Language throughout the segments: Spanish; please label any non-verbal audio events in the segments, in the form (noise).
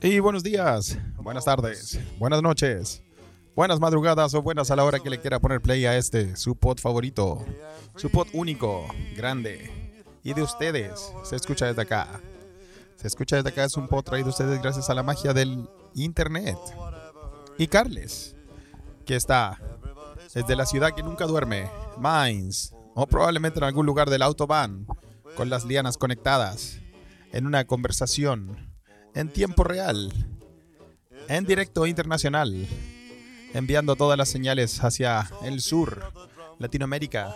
Y buenos días, buenas tardes, buenas noches, buenas madrugadas o buenas a la hora que le quiera poner play a este, su pod favorito, su pod único, grande y de ustedes. Se escucha desde acá. Se escucha desde acá, es un pod traído a ustedes gracias a la magia del internet. Y Carles, que está desde la ciudad que nunca duerme, Mainz, o probablemente en algún lugar del autobahn, con las lianas conectadas, en una conversación en tiempo real, en directo internacional, enviando todas las señales hacia el sur, Latinoamérica,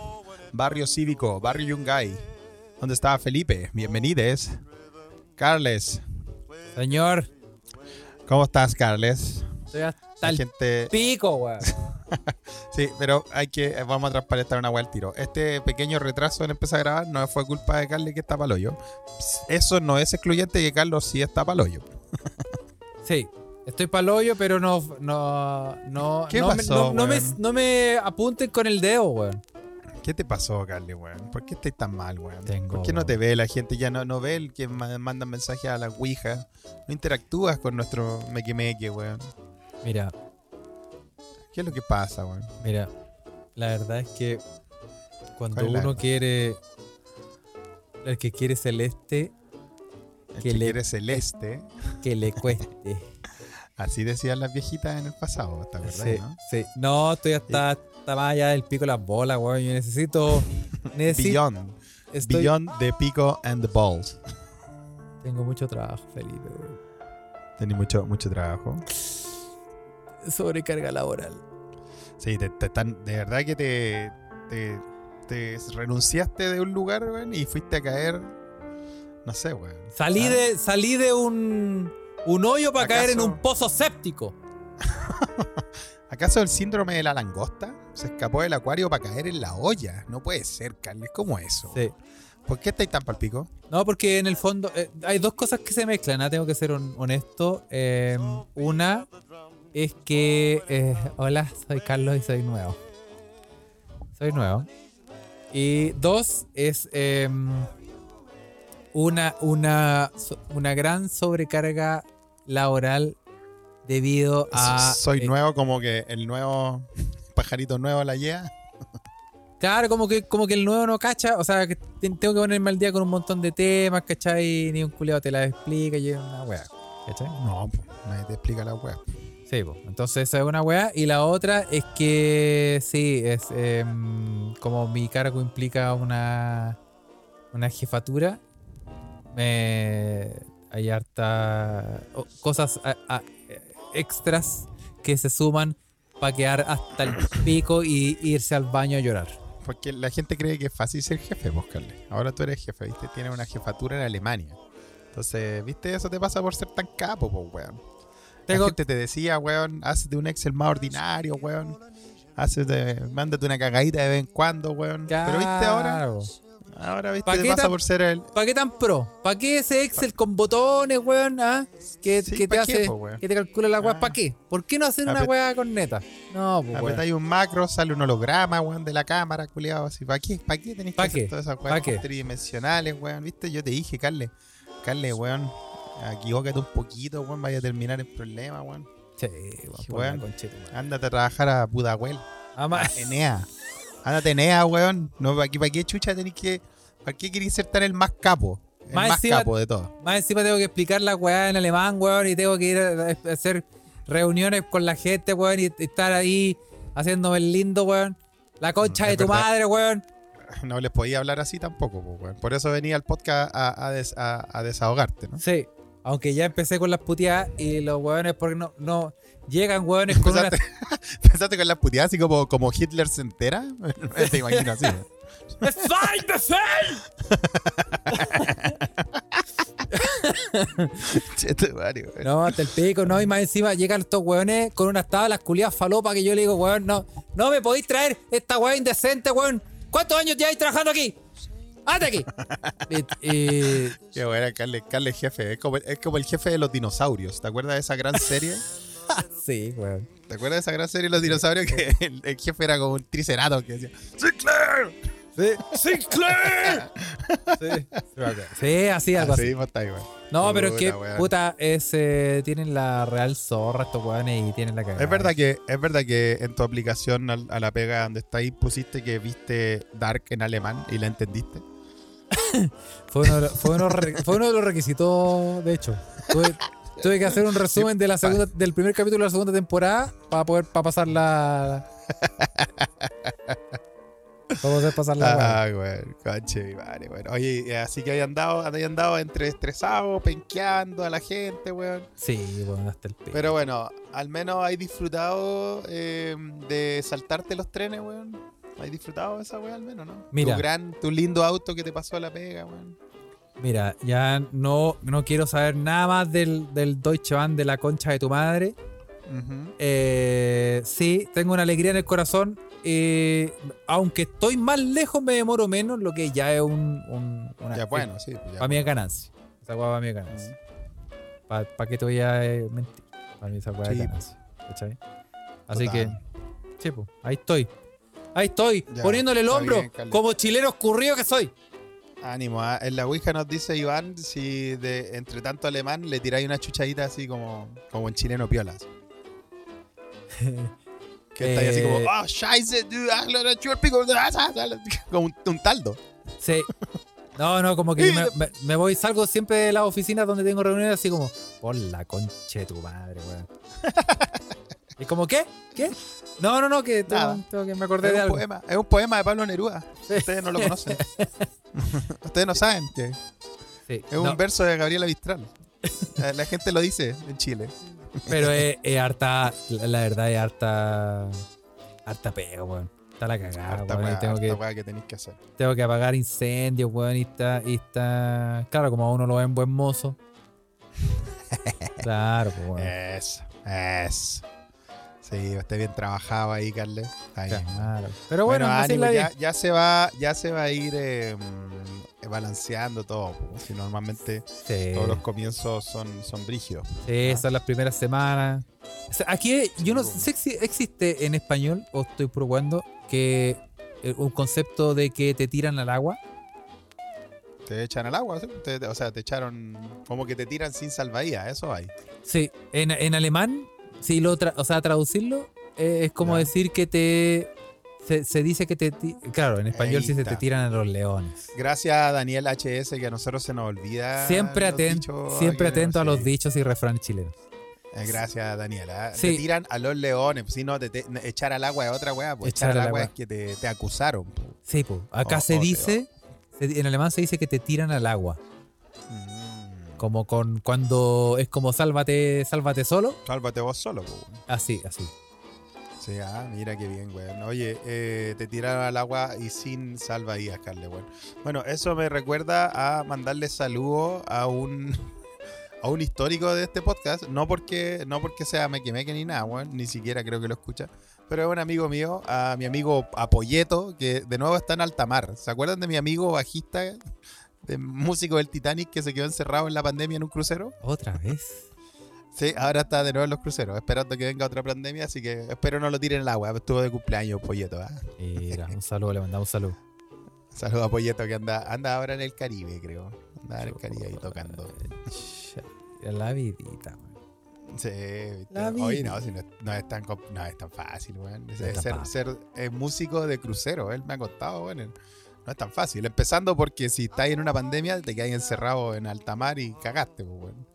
barrio cívico, barrio Yungay, donde está Felipe. Bienvenides. Carles, Señor, ¿cómo estás, Carles? estoy hasta La el gente... pico, weón. (laughs) (laughs) Sí, pero hay que, vamos a transparentar una hueá al tiro. Este pequeño retraso en empezar a grabar no fue culpa de Carles que está para hoyo. Eso no es excluyente que Carlos sí está para hoyo. (laughs) Sí, estoy pa'l hoyo, pero no, no, no, ¿Qué no, me, pasó, no, no me, weón? no me apunten con el dedo, weón. ¿Qué te pasó, Carles, weón? ¿Por qué estás tan mal, weón? Tengo, ¿Por qué no te ve la gente? Ya no, no ve el que ma- manda mensajes a la Ouija. No interactúas con nuestro meque meque, weón. Mira, ¿Qué es lo que pasa, weón? mira, la verdad es que cuando ¿Cuál es la- uno quiere, el que quiere celeste, El Que que le- quiere celeste. que le cueste. (laughs) Así decían las viejitas en el pasado, ¿te acuerdas, Sí, no? sí. No, estoy hasta, hasta más allá del pico de las bolas, weón. Yo necesito, (laughs) necesito, Beyond. estoy, Beyond the pico and the balls. tengo mucho trabajo, Felipe, weón. Tenés mucho, mucho trabajo. Sobrecarga laboral. Sí, te, te están, de verdad que te, te, te renunciaste de un lugar, weón, y fuiste a caer, no sé, weón. Salí Ah, de, salí de un, un hoyo para caer en ¿Acaso- un pozo séptico. (laughs) ¿Acaso el síndrome de la langosta? Se escapó del acuario para caer en la olla. No puede ser, Carles, ¿cómo eso? Sí. ¿Por qué estáis tan palpico? No, porque en el fondo eh, hay dos cosas que se mezclan, ¿ah? tengo que ser hon- honesto. Eh, una es que, eh, hola, soy Carlos y soy nuevo. Soy nuevo. Y dos es eh, una, una, una gran sobrecarga laboral debido a... Soy eh, nuevo, como que el nuevo pajarito nuevo la yea. (laughs) Claro, como que, como que el nuevo no cacha, o sea, que te- tengo que ponerme al día con un montón de temas, ¿cachai? Ni un culiado te la explica y es una wea, ¿cachai? No, po, nadie te explica la web. Entonces esa es una wea. Y la otra es que, sí, es em, como mi cargo implica una, una jefatura, me, hay harta cosas extras que se suman para quedar hasta el pico y irse al baño a llorar. Porque la gente cree que es fácil ser jefe, vos, Carles. Ahora tú eres jefe, ¿viste? Tienes una jefatura en Alemania. Entonces, ¿viste? Eso te pasa por ser tan capo, pues, weón. Tengo- La gente te decía, weón, hazte un Excel más ordinario, weón. Hazte, mándate una cagadita de vez en cuando, weón. Pero viste ahora, Claro. ahora viste, ¿Pa' te qué pasa tan- por ser el. ¿Para qué tan pro? ¿Para qué ese Excel con botones, weón? ah? Que, Sí, que te ¿pa' qué, hace, po, que te calcula la weá. Ah. ¿Para qué? ¿Por qué no hacer una Apret- weá con neta? No, pues. Apretáis un macro, sale un holograma, weón, de la cámara, culiado, así. ¿Para qué? ¿Para qué tenéis que ¿Pa' hacer qué? todas esas ¿Pa' weas qué? tridimensionales, weón? ¿Viste? Yo te dije, Carle, Carle, weón, equivócate un poquito, weón, vaya a terminar el problema, weón. Sí, weón. Ándate a trabajar a Pudahuel, Ama- a Enea. Ándate Enea, weón. No, ¿para qué, para qué chucha tenéis que. ¿Para qué queréis ser tan el más capo? El Más más, encima- capo de todo. Más encima tengo que explicar la weá en alemán, weón, y tengo que ir a, a hacer reuniones con la gente, weón, y estar ahí haciéndome el lindo, weón. La concha Mm, de tu verdad. madre, weón. No les podía hablar así tampoco, weón. Por eso venía al podcast a, a des- a- a desahogarte, ¿no? Sí. Aunque ya empecé con las puteadas y los weones, porque no, no llegan weones con una. Empezaste, (laughs) empezaste con las puteadas así como, como Hitler se entera. (laughs) Te imagino así. (laughs) No, hasta el pico, no, y más encima llegan estos weones con unas tablas culiadas falopa que yo le digo, weón, no, no me podéis traer esta weá indecente, weón. ¿Cuántos años lleváis trabajando aquí? Y- y- Qué buena, Carles, Carles jefe. Es como, es como el jefe de los dinosaurios. ¿Te acuerdas de esa gran serie? (laughs) sí, weón. ¿Te acuerdas de esa gran serie de los dinosaurios? Que (laughs) el, el jefe era como un triceratops que decía ¡Sinclair! ¡Sinclair! sí, sí, así, algo así. Así, pues, ahí. No, pero es que, Puta, weón. puta, es, eh, tienen la real zorra estos weones y tienen la cagada. Es verdad que es verdad que en tu aplicación al- a, la pega donde está ahí pusiste que viste Dark en alemán y la entendiste. (laughs) Fue uno, de los- fue uno re- fue uno de los requisitos, de hecho. Tuve, tuve que hacer un resumen de la segunda, del primer capítulo de la segunda temporada para poder para pasar la. Para poder pasar la. Ah, güey, conche, vale, bueno. Oye, eh, así que había andado, había andado entre estresado, penqueando a la gente, weón. Sí, bueno, hasta el pico. Pero bueno, al menos hay disfrutado eh, de saltarte los trenes, weón. ¿Has disfrutado de esa weá al menos, no? Mira. Tu gran, tu lindo auto que te pasó a la pega, weón. Mira, ya no, no quiero saber nada más del, del Deutsche Bahn de la concha de tu madre. Eh, sí, tengo una alegría en el corazón. eh, aunque estoy más lejos, me demoro menos, lo que ya es un. un- una, Ya bueno, sí. pues ya Para mí es ganancia. Esa hueá para mí es ganancia. ¿Para qué te voy a eh, mentir? Para mí esa hueá es ganancia. ¿Cachai? Así Total. que, sí, pues, ahí estoy. Ahí estoy, Ya, poniéndole el hombro, bien, como chileno escurrido que soy. Ánimo, ah. en la Ouija nos dice Iván si de entre tanto alemán le tiráis una chuchadita así como, como en chileno piolas. (laughs) Que está ahí así como, Eh. oh, scheiße, du, la chupa el pico", (laughs) como un, un taldo. Sí. No, no, como que (laughs) me, me- me voy, salgo siempre de las oficinas donde tengo reuniones así como, por la concha de tu madre, weón. ¿Y como qué? ¿Qué? No, no, no, que tengo, que me acordé Es de un, algo. poema, es un poema de Pablo Neruda. Ustedes no lo conocen. (laughs) Ustedes no saben que es un no, verso de Gabriela Mistral. La, la gente lo dice en Chile. pero es, (laughs) es harta, la, la verdad es harta, harta pega, weón. Está la cagada, Harta weón. tengo, harta que, weá que tenéis que hacer. tengo que apagar incendios, weón. Y está, y está, claro, como a uno lo ven buen mozo. (laughs) Claro, pues, weón. Eso, eso. Sí, esté bien trabajado ahí, Carles. Bien. Claro. Pero bueno, ánimo, ya, ya se va, ya se va a ir eh, mm, balanceando todo. Si normalmente Sí. todos los comienzos son, son brígidos. Sí, son las primeras semanas. O sea, aquí yo no sé si existe en español, o estoy probando, que eh, un concepto de que te tiran al agua. Te echan al agua, ¿sí? Te- te- o sea, te echaron como que te tiran sin salvavidas, eso hay. Sí, en, en alemán, si lo tra- o sea, traducirlo, eh, es como decir que te. Se, se dice que te. Claro, en español Ahí sí se te tiran a los leones. Gracias a Daniel HS que a nosotros se nos olvida. Siempre, los aten- dichos siempre atento a sí. los dichos y refranes chilenos. Eh, Gracias, Daniela. Sí. Te tiran a los leones. Si no, te, te- echar al agua es otra weá. Pues echar, Echar al agua agua. es que te, te acusaron. po. Sí, pues. Acá Oh, se oh, dice. en alemán se dice que te tiran al agua. Como con cuando es como sálvate, sálvate solo. Sálvate vos solo. po. Así, así. Sí, ah, mira qué bien, weón. Oye, eh, te tiraron al agua y sin salvavidas, Carle, weón. Bueno, eso me recuerda a mandarle saludos a un (laughs) a un histórico de este podcast. No porque, no porque sea meque meque ni nada, weón. Ni siquiera creo que lo escucha. Pero es un amigo mío, a mi amigo Apolleto, que de nuevo está en alta mar. ¿Se acuerdan de mi amigo bajista, de músico del Titanic que se quedó encerrado en la pandemia en un crucero? Otra vez. (laughs) Sí, ahora está de nuevo en los cruceros, esperando que venga otra pandemia, así que espero no lo tiren en el agua. Estuvo de cumpleaños Polleto. ¿ah? Mira, un saludo, le mandamos un saludo. Saludos a Polleto que anda, anda ahora en el Caribe, creo. Anda en el Caribe ahí tocando. La vidita, man. Sí, Oye, no, si no, es- no es tan, no es tan fácil, weón. Es Ser, eh, músico de crucero, él me ha contado, weón. No es tan fácil. Empezando porque si estás en una pandemia, te quedas encerrado en alta mar y cagaste, pues, weón.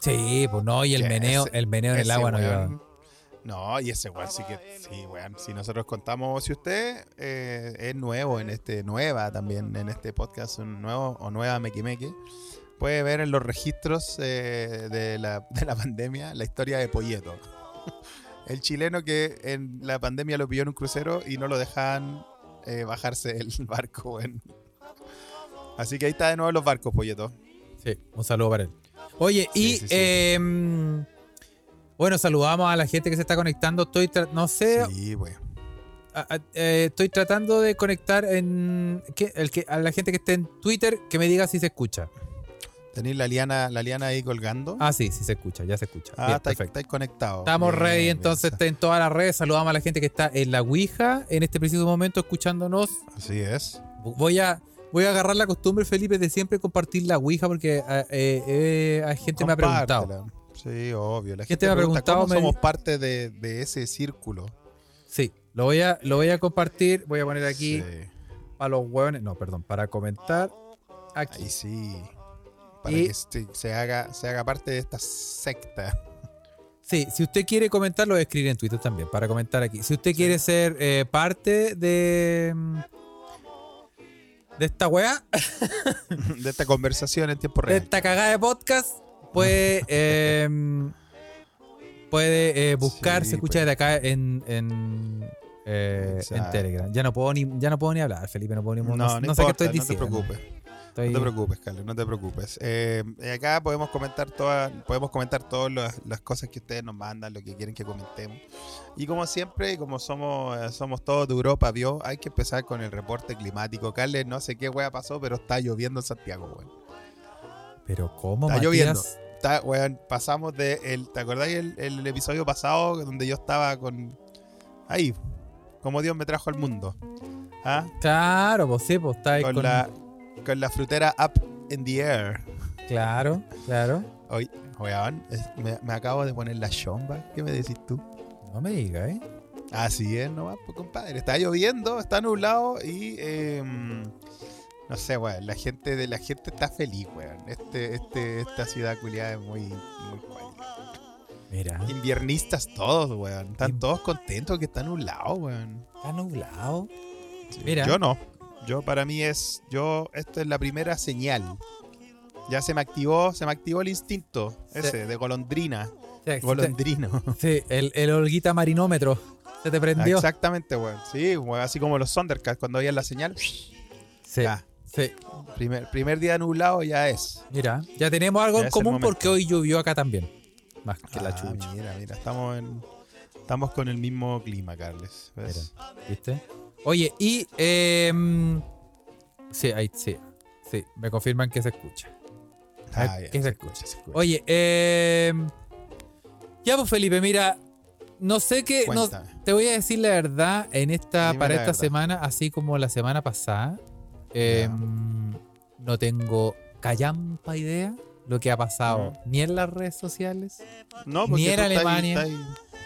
Sí, pues no, y el meneo, ese- el meneo en el agua no weón-. No, y ese weón sí que. Sí, weón. Si nosotros contamos, si usted eh, es nuevo en este, nueva también en este podcast, un nuevo o nueva Meque Meque, puede ver en los registros eh, de, la, (laughs) de la pandemia la historia de Polleto. (laughs) El chileno que en la pandemia lo pilló en un crucero y no lo dejaban eh, bajarse del (laughs) barco. (laughs) Así que ahí está de nuevo los barcos, Polleto. Sí, un saludo para él. Oye, Sí, y sí, sí. em, bueno, saludamos a la gente que se está conectando. Estoy, no sé, Sí, a- a- eh, estoy tratando de conectar en. El que, a la gente que esté en Twitter que me diga si se escucha. ¿Tenéis la liana, la liana ahí colgando? Ah, sí, sí se escucha, ya se escucha. Ah, Bien, estáis, perfecto. estáis conectados. Estamos Bien, ready, bien, entonces está- en todas las redes. Saludamos a la gente que está en la Ouija en este preciso momento escuchándonos. Así es. Voy a. voy a agarrar la costumbre, Felipe, de siempre compartir la Ouija porque eh, eh, hay gente que me ha preguntado. Sí, obvio. La ¿Qué gente te me ha pregunta, preguntado? ¿Cómo Me somos parte de, de ese círculo? Sí, lo voy a, lo voy a compartir. Voy a poner aquí Sí. a los hueones. No, perdón, para comentar aquí. Ahí sí. Para Y- que se, se haga, se haga parte de esta secta. Sí, si usted quiere comentar, lo voy a escribir en Twitter también, para comentar aquí. Si usted quiere ser eh, parte de. de esta weá, (laughs) de esta conversación en tiempo de real. esta cagada de podcast, puede. (laughs) eh, puede eh, buscar, Sí, se escucha pues. desde acá en. en eh, en. Telegram. Ya no puedo ni, ya no puedo ni hablar, Felipe, no puedo ni No, no, no, no sé qué importa, estoy no te diciendo. preocupes. Estoy- No te preocupes, Carlos, no te preocupes. Eh, y acá podemos comentar todas, podemos comentar todas las, las cosas que ustedes nos mandan, lo que quieren que comentemos. Y como siempre, como somos, eh, somos todos de Europa, vio, hay que empezar con el reporte climático. Carles, no sé qué wea pasó, pero está lloviendo en Santiago, weón. Pero ¿cómo, Está Matías? lloviendo. Está, weón, pasamos de el, ¿te acordáis el, el episodio pasado donde yo estaba con ahí, como Dios me trajo al mundo? ¿Ah? Claro, pues sí, pues está ahí Con, con... la con la frutera up in the air. Claro, claro. Oye, weón, me, me acabo de poner la chomba. ¿Qué me decís tú? No me digas, ¿eh? Así es, nomás, pues, compadre. Está lloviendo, está nublado y. eh, no sé, weón. La gente, de, la gente está feliz, weón. Este, este, esta ciudad culiada es muy, muy. Mira, Inviernistas todos, weón. Están todos contentos que está nublado, weón. está nublado. Sí. Mira. Yo no. Yo, para mí, es. Yo, esto es la primera señal. Ya se me activó, se me activó el instinto Se- ese de golondrina. Sea, Golondrino. Sí, el, el holguita marinómetro. Se te prendió. Exactamente, weón. Sí, weón, así como los Thundercats cuando veían la señal. Sí, Ya. sí. Primer, primer día nublado ya es. Mira, ya tenemos algo Ya en común porque hoy llovió acá también. Más que la Ah, chucha. Mira, mira, estamos en, estamos con el mismo clima, Carles. ¿ves? ¿Viste? Oye, y. em, sí, ahí, sí. Sí, me confirman que se escucha. Ah, ya, que se se escucha. escucha, se escucha. Oye, em, ya pues Felipe, mira, no sé qué, no- te voy a decir la verdad en esta Dime para esta verdad. semana, así como la semana pasada, em, no tengo callampa idea lo que ha pasado Ujú. ni en las redes sociales No, ni en Alemania. estáis-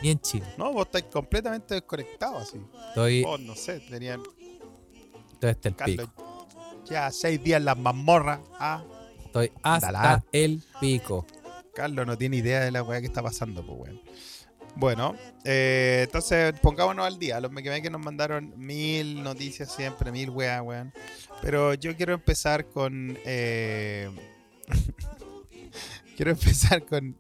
ni en Chile. no, vos estáis completamente desconectado así. Estoy, Vos, no sé, tenían estoy hasta el Carlos, pico. ya seis días en las mazmorras. Ah, Estoy hasta el pico. Carlos no tiene idea de la weá que está pasando, pues weón. Bueno, eh, entonces pongámonos al día. Los que nos mandaron mil noticias siempre, mil weá, weón. Pero yo quiero empezar con. eh, (laughs) quiero empezar con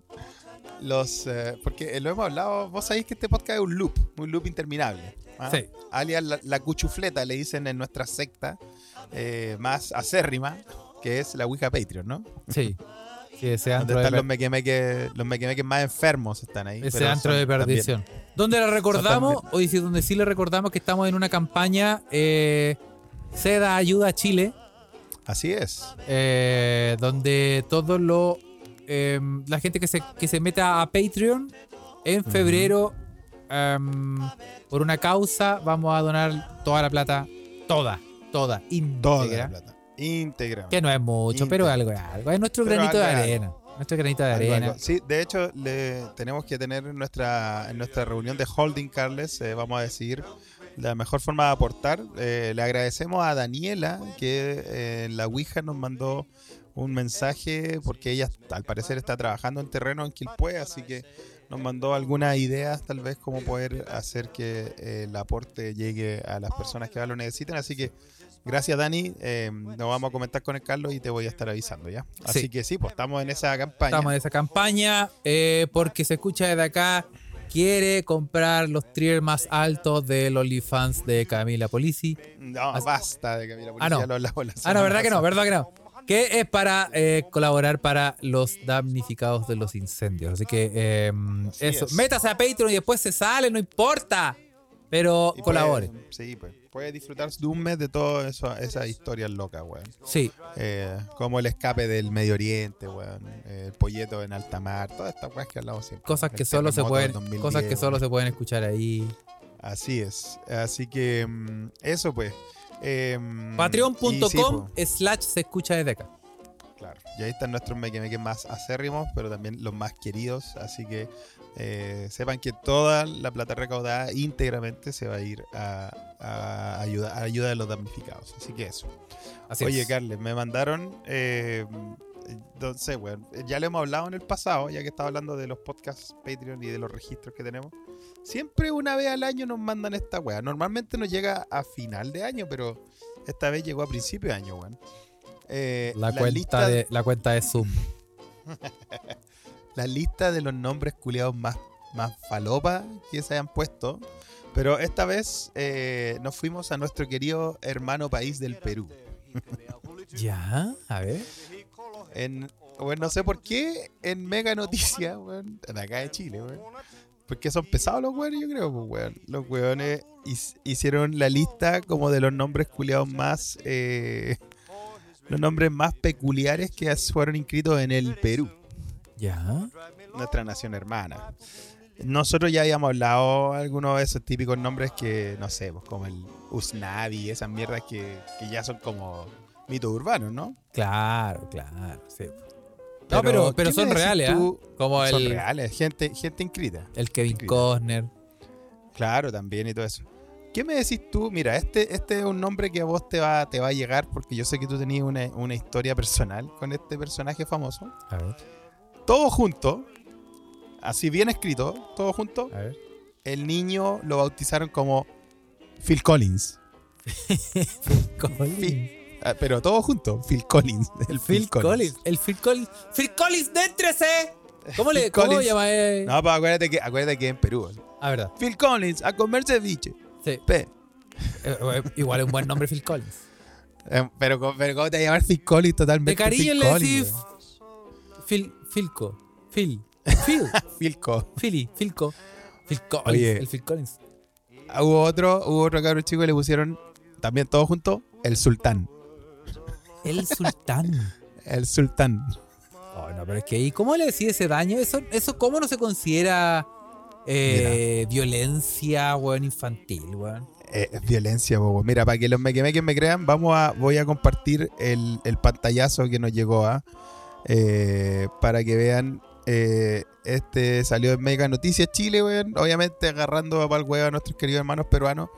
los. eh, porque lo hemos hablado. Vos sabéis que este podcast es un loop, un loop interminable. ¿ah? Sí. Alias la, la cuchufleta, le dicen en nuestra secta eh, más acérrima, que es la Ouija Patreon, ¿no? Sí. Sí, (laughs) ese Donde antro de, están los per- mequemeques, los mequemeques más enfermos están ahí. ese antro de también- perdición. Donde le recordamos, también- hoy sí, donde sí le recordamos que estamos en una campaña eh, Seda Ayuda a Chile, Así es. eh, donde todo lo eh, la gente que se, que se meta a Patreon en febrero em, por una causa vamos a donar toda la plata, toda, toda, íntegra. Íntegra. Que no es mucho, pero algo algo. Es nuestro Pero granito de algo arena. Nuestro granito de arena. algo. Sí, de hecho, le, tenemos que tener en nuestra, en nuestra reunión de holding, Carles, eh, vamos a decir, la mejor forma de aportar. Eh, le agradecemos a Daniela, que eh, en la Ouija nos mandó un mensaje, porque ella al parecer está trabajando en terreno en Quilpue, así que nos mandó algunas ideas, tal vez, cómo poder hacer que eh, el aporte llegue a las personas que más lo necesiten. Así que Gracias, Dani. Eh, nos vamos a comentar con el Carlos y te voy a estar avisando, ¿ya? Así Sí. que sí, pues estamos en esa campaña. Estamos en esa campaña eh, porque se escucha desde acá. Quiere comprar los tiers más altos del OnlyFans de Camila Polisi. No, As- basta de Camila Ah, no. Ah, no, verdad que no, verdad que no. Que es para eh, colaborar para los damnificados de los incendios. Así que eh, Así eso. es. Métase a Patreon y después se sale, no importa. Pero Y colabore. sí, pues. Puede disfrutar de un mes de todas esas historias locas, weón. Sí, Eh, como el escape del Medio Oriente, weón. el polleto en alta mar. Todas estas weas que hablamos siempre. cosas El que solo se pueden, del 2010, cosas que solo weón. se pueden escuchar ahí. Así es. Así que mm, eso pues. Em, y sí, Patreon.com po, slash se escucha desde acá. claro. Y ahí están nuestros mequemeques más acérrimos, pero también los más queridos. Así que eh, sepan que toda la plata recaudada íntegramente se va a ir a, a ayuda, a ayuda de los damnificados. Así que eso. Así Oye, es. Carles, me mandaron. Eh, entonces, bueno, ya lo hemos hablado en el pasado, ya que estaba hablando de los podcasts Patreon y de los registros que tenemos. Siempre una vez al año nos mandan esta weá. Normalmente nos llega a final de año, pero esta vez llegó a principio de año, weón. Eh, La, cuenta lista, de, la cuenta de Zoom. (laughs) la lista de los nombres culiados más, más falopa que se hayan puesto. Pero esta vez eh, nos fuimos a nuestro querido hermano país del Perú. (laughs) Ya, a ver. En, bueno, no sé por qué en Mega Noticia, weón, de acá de Chile, weón. Porque son pesados los weones, yo creo, pues, weón. Los weones hicieron la lista como de los nombres culiados más. eh, los nombres más peculiares que fueron inscritos en el Perú, Ya. nuestra nación hermana. Nosotros ya habíamos hablado algunos de esos típicos nombres que, no sé, pues como el Usnavi, esas mierdas que, que ya son como mitos urbanos, ¿no? Claro, claro. Sí. No, pero, pero ¿qué son reales. Como Son el, reales, gente, gente inscrita. el Kevin. Costner. Claro, también y todo eso. ¿Qué me decís tú? Mira, este, este es un nombre que a vos te va, te va a llegar porque yo sé que tú tenías una, una historia personal con este personaje famoso. A ver, Todo junto, así bien escrito, todo junto, a ver. el niño lo bautizaron como Phil Collins. (laughs) Collins. Ah, Pero todo junto, Phil Collins. El Phil Collins. El Phil Collins. Phil Collins, déntrese. ¿Cómo le Phil cómo Collins. llama? eh? No, pero acuérdate que, acuérdate que en Perú. Ah, verdad. Phil Collins, a comer ceviche. Sí. Pe. Eh, eh, igual es un buen nombre Phil Collins. (laughs) Eh, Pero, pero ¿cómo te vas a llamar Phil Collins totalmente? De cariño Phil le Collins, decís. Phil, Philco. Phil. Phil. (laughs) Philco. Philly. Philco. Phil Collins. Oye. El Phil Collins. Hubo otro, hubo otro cabrón chico y le pusieron también todo junto, el sultán. El sultán. (laughs) El sultán. Oh, no, pero es que ¿y cómo le decís ese daño? Eso, eso ¿cómo no se considera eh, violencia, weón, infantil, weón? Eh, es violencia, bobo. Mira, para que los mequemeques me crean, vamos a, voy a compartir el, el pantallazo que nos llegó a eh, para que vean. eh, este salió en Mega Noticias Chile, weón. Obviamente agarrando a pal huevo a nuestros queridos hermanos peruanos.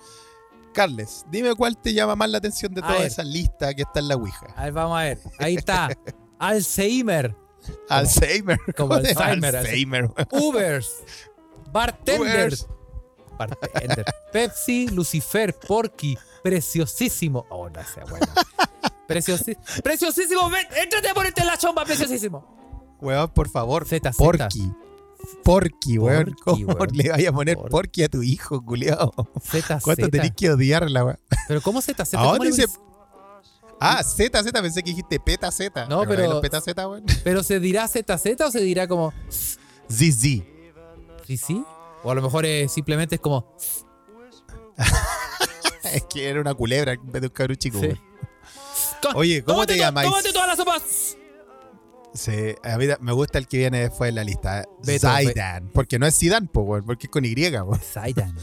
Carles, dime cuál te llama más la atención de A toda ver. esa lista que está en la Ouija. A ver, vamos a ver. Ahí está. (laughs) Alzheimer. Alzheimer. como (laughs) Alzheimer, Alzheimer. Ubers. Bartender. Ubers. Bartender. Pepsi, Lucifer, Porky. Preciosísimo. Oh, no sea bueno. Preciosísimo. Preciosísimo. Ven, éntrate a ponerte la chomba, preciosísimo. Weón, por favor. Zeta. Porky. Porky, weón. ¿Cómo weón. le vaya a poner Porky. Porky a tu hijo, culiao? Z, ¿Cuánto tenés que odiarla, weón? Pero ¿cómo Z? Z ¿A ¿cómo dónde le se- pones? Ah, Z, Z, pensé que dijiste peta Z. No, ¿Te acordás de pero- los peta Z, weón? Pero se dirá ZZ o se dirá como ZZ. sí. O a lo mejor eh, simplemente es como (laughs) Es que era una culebra en vez de un cabrón chico, Sí. weón. "Co- Oye, ¿cómo tómate te llamáis? Tómate todas las sopas. Sí, a mí me gusta el que viene después en la lista. Beto, Zaidan. Porque no es Zidane, po, weón, porque es con Y, weón. Zaidan.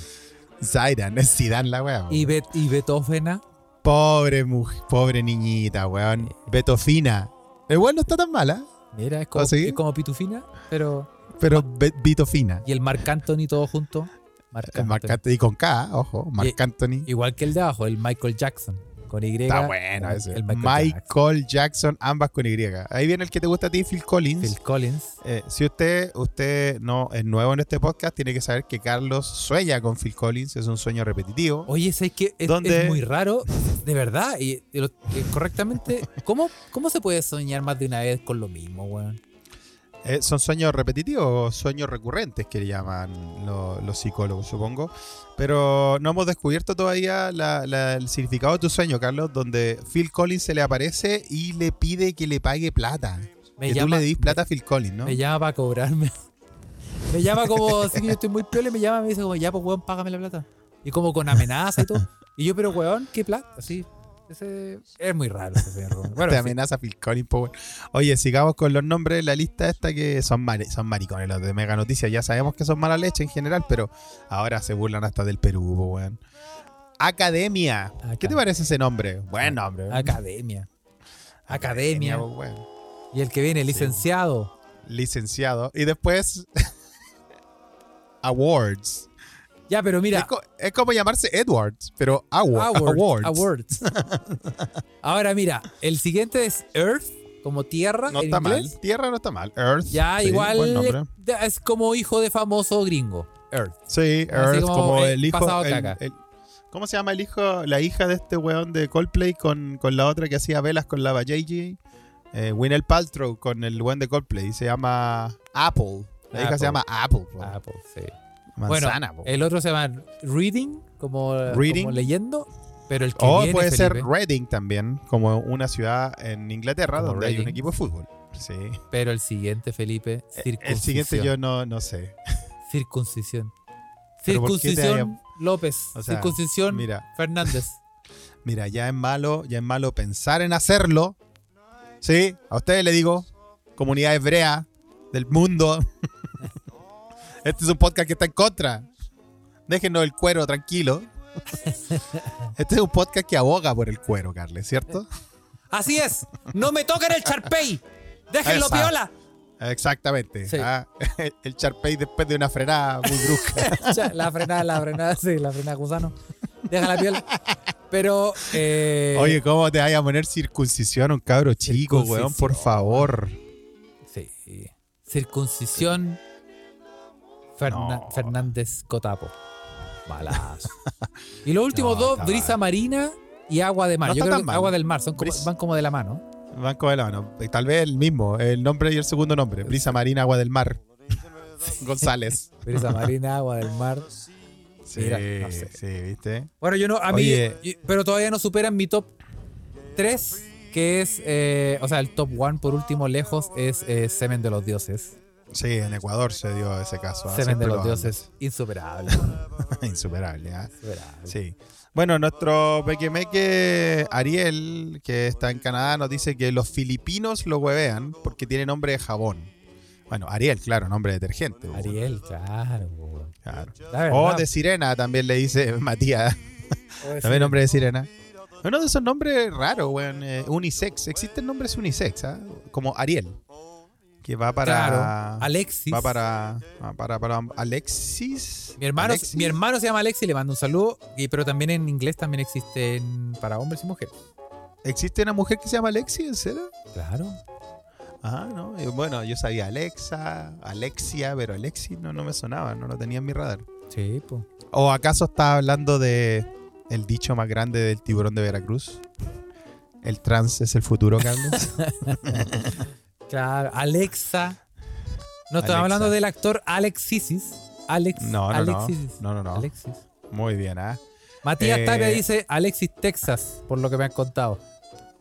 Zaidan, es Zidane la weón. Y, Bet y. Pobre mujer, pobre niñita, weón. Betofina. Igual no está tan mala, Mira, es como, ¿Ah, sí? es como Pitufina, pero. pero Vitofina. Y el Marc Anthony todo junto. Marc El Marc Anthony. Anthony con K, ojo, Marc Y- Anthony. Igual que el de abajo, el Michael Jackson. Con Y. Está bueno ese. El Michael, Michael, Jackson. ambas con Y. Ahí viene el que te gusta a ti, Phil Collins. Phil Collins. Eh, si usted, usted no es nuevo en este podcast, tiene que saber que Carlos sueña con Phil Collins, es un sueño repetitivo. Oye, ¿sabes qué? Es, muy raro, de verdad. Y, y lo- y correctamente, ¿cómo, ¿cómo se puede soñar más de una vez con lo mismo, weón? Eh, son sueños repetitivos o sueños recurrentes que le llaman lo- los psicólogos, supongo. Pero no hemos descubierto todavía la- la- el significado de tu sueño, Carlos, donde Phil Collins se le aparece y le pide que le pague plata. Me que llama, tú le dis plata a Phil Collins, ¿no? me llama para cobrarme. Me llama como, (laughs) que yo estoy muy piola y me llama y me dice como, ya, pues, weón, págame la plata. Y como con amenaza y todo. Y yo, pero, weón, ¿qué plata? Así, ese, es muy raro ese señor. (laughs) weón. Bueno, Te amenaza Phil Collins, po, weón. Oye, sigamos con los nombres de la lista esta que son, mari- son maricones, los de Mega Noticias. Ya sabemos que son mala leche en general, pero ahora se burlan hasta del Perú, po, weón. Academia. ¿Qué te parece ese nombre? Buen nombre. Academia. Academia. pues, bueno. Y el que viene, licenciado. Licenciado. Y después. (laughs) Awards. Ya, pero mira. Es, co- es como llamarse Edwards, pero awa- Awards. Awards. Awards. (laughs) Ahora mira, el siguiente es Earth, como tierra No en está inglés. mal. Tierra no está mal. Earth. Ya, sí, igual es, como hijo de famoso gringo. Earth. Sí, Así Earth, como, como, eh, el hijo. el- el- ¿Cómo se llama el hijo? La hija de este weón de Coldplay con, con la otra que hacía velas con la JJ. Eh, Winel Paltrow con el weón de Coldplay. Se llama Apple. La hija Apple. se llama Apple. pues, sí. Manzana, bueno, po. el otro se llama Reading, como, Reading. como leyendo. Pero el que O viene, puede ser Reading también, como una ciudad en Inglaterra donde hay un equipo de fútbol. Sí. Pero el siguiente, Felipe, circuncisión. El siguiente yo no, no sé. Circuncisión. (laughs) Pero ¿por qué te Circuncisión López. O sea, circuncisión Mira, Fernández. (laughs) mira, ya es malo, ya es malo pensar en hacerlo. Sí, a ustedes le digo, comunidad hebrea del mundo. (laughs) este es un podcast que está en contra. Déjenos el cuero tranquilo. (laughs) Este es un podcast que aboga por el cuero, Carles, ¿cierto? Así es. No me toquen el Charpey. Déjenlo Esa. piola. Exactamente. Sí. Ah, (laughs) el Charpey después de una frenada muy brusca. (laughs) La frenada, la frenada, sí, la frenada gusano. Deja la piel. Pero. eh, Oye, ¿cómo te vaya a poner circuncisión a un cabro chico, weón? Por favor. Sí. Circuncisión. Ferna- No. Fernández Cotapo. Balazo. (laughs) Y los últimos No, dos, brisa mal. marina y agua de mar. No Yo creo tan que mal. agua del mar son como- van como de la mano. Banco de la mano. Tal vez el mismo, el nombre y el segundo nombre. Brisa Marina, Agua del Mar. (laughs) González. Brisa marina, agua del mar. Sí, Mira, no sé. sí, ¿viste? Bueno, yo no, a mí, Oye. pero todavía no superan mi top 3, que es, eh, o sea, el top 1 por último lejos es eh, Semen de los Dioses. Sí, en Ecuador se dio ese caso. ¿ah? Semen de los lo Dioses, insuperable. (laughs) Insuperable, ¿ah? insuperable. Sí. Bueno, nuestro pequemeque Ariel, que está en Canadá, nos dice que los filipinos lo huevean porque tiene nombre de jabón. Bueno, Ariel, claro, nombre de detergente. po. Ariel, claro. Claro. O de sirena también le dice (laughs) Matías. También nombre de sirena. Uno de esos nombres raros, weón. eh, unisex. Existen nombres unisex, ¿ah? Como Ariel. Que va para. Claro, Alexis. Va para. para, para Alexis. Mi hermano, Alexis. mi hermano se llama Alexis, le mando un saludo. Y, pero también en inglés también existen para hombres y mujeres. ¿Existe una mujer que se llama Alexis, en serio? Claro. Ah, no. eh, Bueno, yo sabía Alexa, Alexia, pero Alexis no, no me sonaba, no lo tenía en mi radar. Sí, pues. ¿O acaso está hablando de el dicho más grande del tiburón de Veracruz? El trans es el futuro, Carlos. (laughs) Claro, Alexa. No estamos hablando del actor Alexisis. Alex, No, no, no. No, no, no. Alexis. Muy bien, ¿ah? Matías Eh, Tapia dice Alexis, Texas, por lo que me han contado.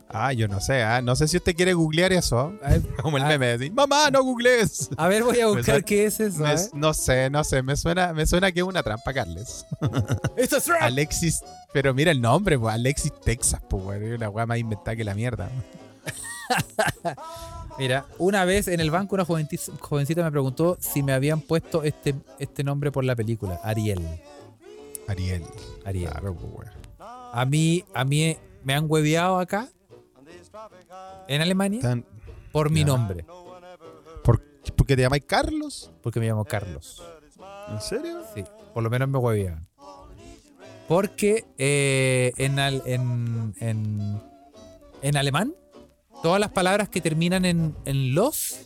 Ah, yo no sé, ¿ah? No sé si usted quiere googlear eso. (laughs) Como el meme de decir, mamá, no googlees. a ver, voy a (laughs) buscar suena- qué es eso. Me- ver. no sé, no sé, me suena, me suena que es una trampa, Carles. (laughs) Esto es rap. Alexis, pero mira el nombre, pues, Alexis Texas, pues, una weá más inventada que la mierda. Mira, una vez en el banco una jovencita me preguntó si me habían puesto este, este nombre por la película, Ariel. Ariel. Ariel. Claro, pues, güey. A mí, a mí me han hueveado acá, en Alemania, Tan- por mi Ya. nombre, ¿Por, ¿Por qué te llamáis Carlos? porque me llamo Carlos. ¿En serio? Sí, por lo menos me hueveaban. Porque eh, en, al- en, en, en alemán, todas las palabras que terminan en, en los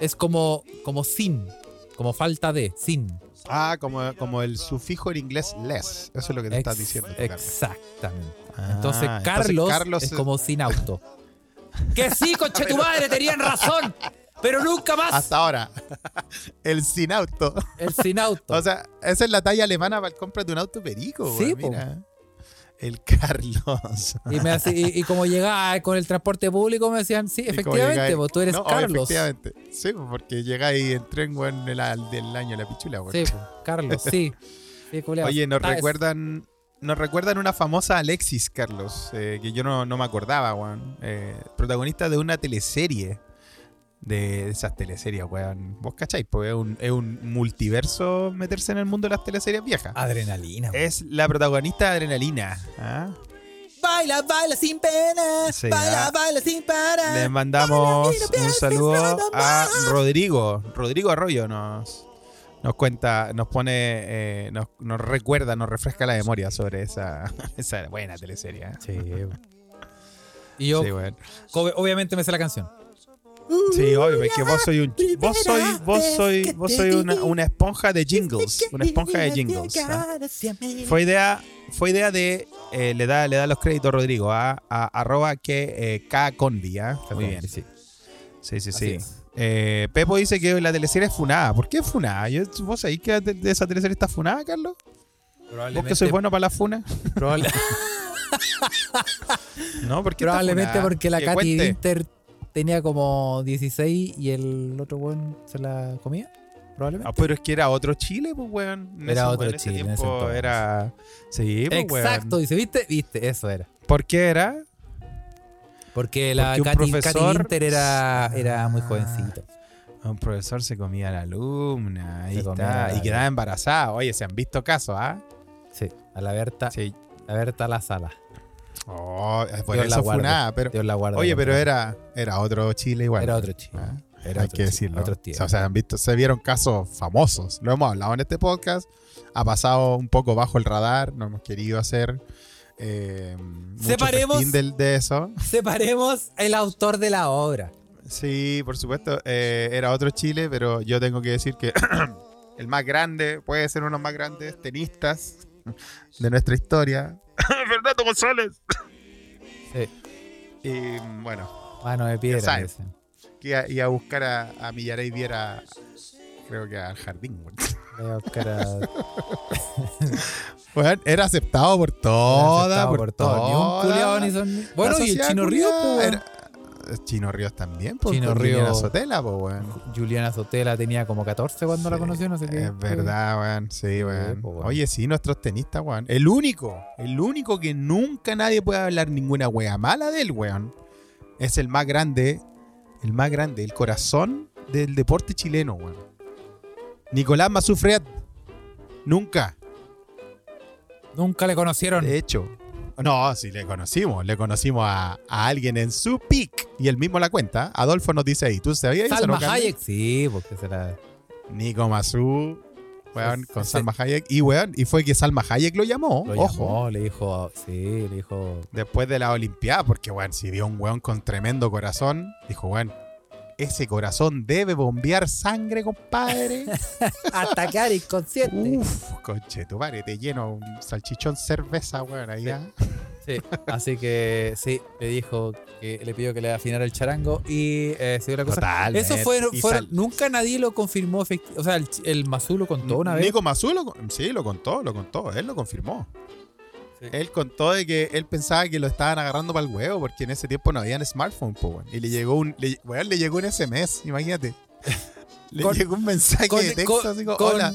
es como, como sin, como falta de, sin. Ah, como, como el sufijo en inglés less. Eso es lo que te estás diciendo. Exactamente. Ah, Entonces, entonces Carlos, Carlos es como sin auto. que sí, conche tu madre, tenían razón, pero nunca más Hasta ahora. (laughs) el sin auto. el sin auto. (laughs) O sea, esa es la talla alemana para el compra de un auto perico, Sí, güey, mira. El (laughs) Carlos. Y, me hace- y, y como llegaba con el transporte público, me decían, sí, efectivamente, llegáis- vos tú eres No, Carlos. Efectivamente. Sí, pues, porque llegáis en tren, güey, en el, del año la pichula, güey. Sí, pues, Carlos, sí. (laughs) sí. Oye, nos recuerdan. Nos recuerdan una famosa Alexis, Carlos, eh, que yo no, no me acordaba, weón. Eh, protagonista de una teleserie. De esas teleseries, weón. ¿Vos cacháis? Pues es un, es un multiverso meterse en el mundo de las teleseries viejas. Adrenalina. weón. Es la protagonista de Adrenalina. ¿ah? Baila, baila sin pena. Sí, baila, ah. baila sin parar. Le mandamos Baila un saludo a. Rodrigo. Rodrigo Arroyo nos, nos cuenta, nos pone, eh, nos, nos recuerda, nos refresca la memoria sobre esa, (laughs) esa buena teleserie. ¿eh? Sí. weón. (laughs) Y yo, Sí, obviamente me sé la canción. Sí, obvio, es que vos soy un vos soy vos soy vos soy una, una esponja de jingles, una esponja de jingles. ¿ah? Fue idea fue idea de eh, le da le da los créditos Rodrigo a, a arroba que eh, K Convi, ¿ah? Muy bien. Sí. Sí, sí, sí. Eh, Pepo dice que la teleserie es funada. ¿Por qué es funada? Yo, ¿Vos sabés que de, de esa teleserie está funada, Carlos? ¿Vos que sois bueno para la funa? probable- (laughs) No, porque probablemente funada? porque la Katy cuente. Winter tenía como 16 y el otro weón se la comía. Probablemente. Ah, pero es que era otro Chile, pues, weón. En Era ese- otro en ese Chile en ese entonces. era. Sí, pues, Exacto, weón. dice, ¿viste? ¿Viste? Eso era. ¿Por qué era? Porque la Porque Katy profesor- era, era muy Ah. jovencita. Un profesor se comía a la alumna. Ahí está. a la Y quedaba embarazada. Oye, se han visto casos, ¿ah? Sí, a la Berta, Sí. la Berta la sala. Oh, por Dios la eso guarde. funada. Pero, Dios la guarda. oye, pero era, era otro Chile igual. Era otro Chile. Ah, Era hay otro que Chile, decirlo. otros O sea, o sea, han visto, se vieron casos famosos. Lo hemos hablado en este podcast. Ha pasado un poco bajo el radar. No hemos querido hacer. Eh, mucho Separemos- del- de eso. Separemos el autor de la obra. Sí, por supuesto. eh, era otro Chile, pero yo tengo que decir que (clears throat) el más grande, puede ser uno de los más grandes tenistas de nuestra historia. (laughs) Fernando González. Sí. Y bueno, Mano de piedra. que iba, iba a buscar a, a Millaray Viera, creo que al jardín. güey. Voy a buscar a- (laughs) Bueno, era aceptado por toda, aceptado por, todo. Ni un toda culiao ni son. la Bueno, y el Chino Río, pues, Era- Chino Ríos también, pues. Chino con Río- Liliana Sotela, pues, weón. Juliana Sotela tenía como 14 cuando la conoció, no sé qué. Es verdad, weón. Sí, weón. pues, weón. Oye, sí, nuestros tenistas, weón. El único, el único que nunca nadie puede hablar ninguna wea mala de él, weón. Es el más grande, el más grande, el corazón del deporte chileno, weón. Nicolás Mazufriat. Nunca. Nunca le conocieron. De hecho. No, sí, le conocimos. Le conocimos a, a alguien en su pick. Y él mismo la cuenta. Adolfo nos dice ahí. ¿Tú sabías eso? Salma no, Carlos? Hayek, sí, porque será. Nico Mazú, weón, con sí. Salma Hayek. Y, weón, y fue que Salma Hayek lo llamó, Lo ojo, llamó, le dijo, sí, le dijo. después de la Olimpiada, porque, weón, si vio un weón con tremendo corazón, dijo, weón, ese corazón debe bombear sangre, compadre. (laughs) Atacar inconsciente. Uf, conche, tu madre, te lleno un salchichón cerveza, weón, ahí. ah. Sí, así que sí, le dijo que le pidió que le afinara el charango y eh, se dio la cosa. Totalmente. Eso fue, nunca nadie lo confirmó. O sea, el, el Mazú lo contó una vez. Nico Mazú, lo, sí, lo contó, lo contó, él lo confirmó. Sí. Él contó de que él pensaba que lo estaban agarrando para el huevo porque en ese tiempo no habían smartphone, po, weón. Y le llegó un, le, weón, le llegó un SMS, imagínate. (laughs) Le Con- llegó un mensaje con- de texto con- así como, hola.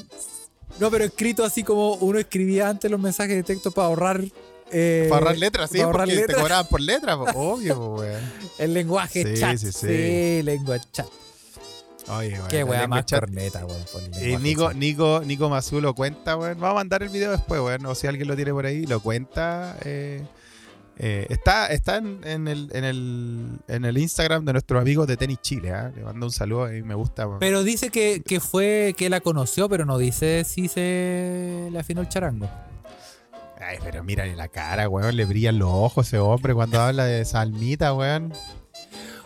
No, pero escrito así como uno escribía antes los mensajes de texto para ahorrar. eh, para ahorrar letras, sí, ahorrar porque te letras. cobraban por letra, po. (laughs) obvio, po, weón. El lenguaje Sí, chat. sí, Sí, sí. lengua chat. Oye, weón. Qué lengua más chat. corneta, weón. lenguaje Nico. Nico, Nico Mazú lo cuenta, weón. Vamos a mandar el video después, weón. O si alguien lo tiene por ahí, lo cuenta. eh, eh, está está en, en el, en, el, en el Instagram de nuestros amigos de Tenis Chile. ¿ah? Le mando un saludo y me gusta. weón. Pero dice que, que fue que la conoció, pero no dice si se le afinó el charango. Ay, pero mírale la cara, weón. Le brillan los ojos ese hombre cuando habla de Salmita, weón.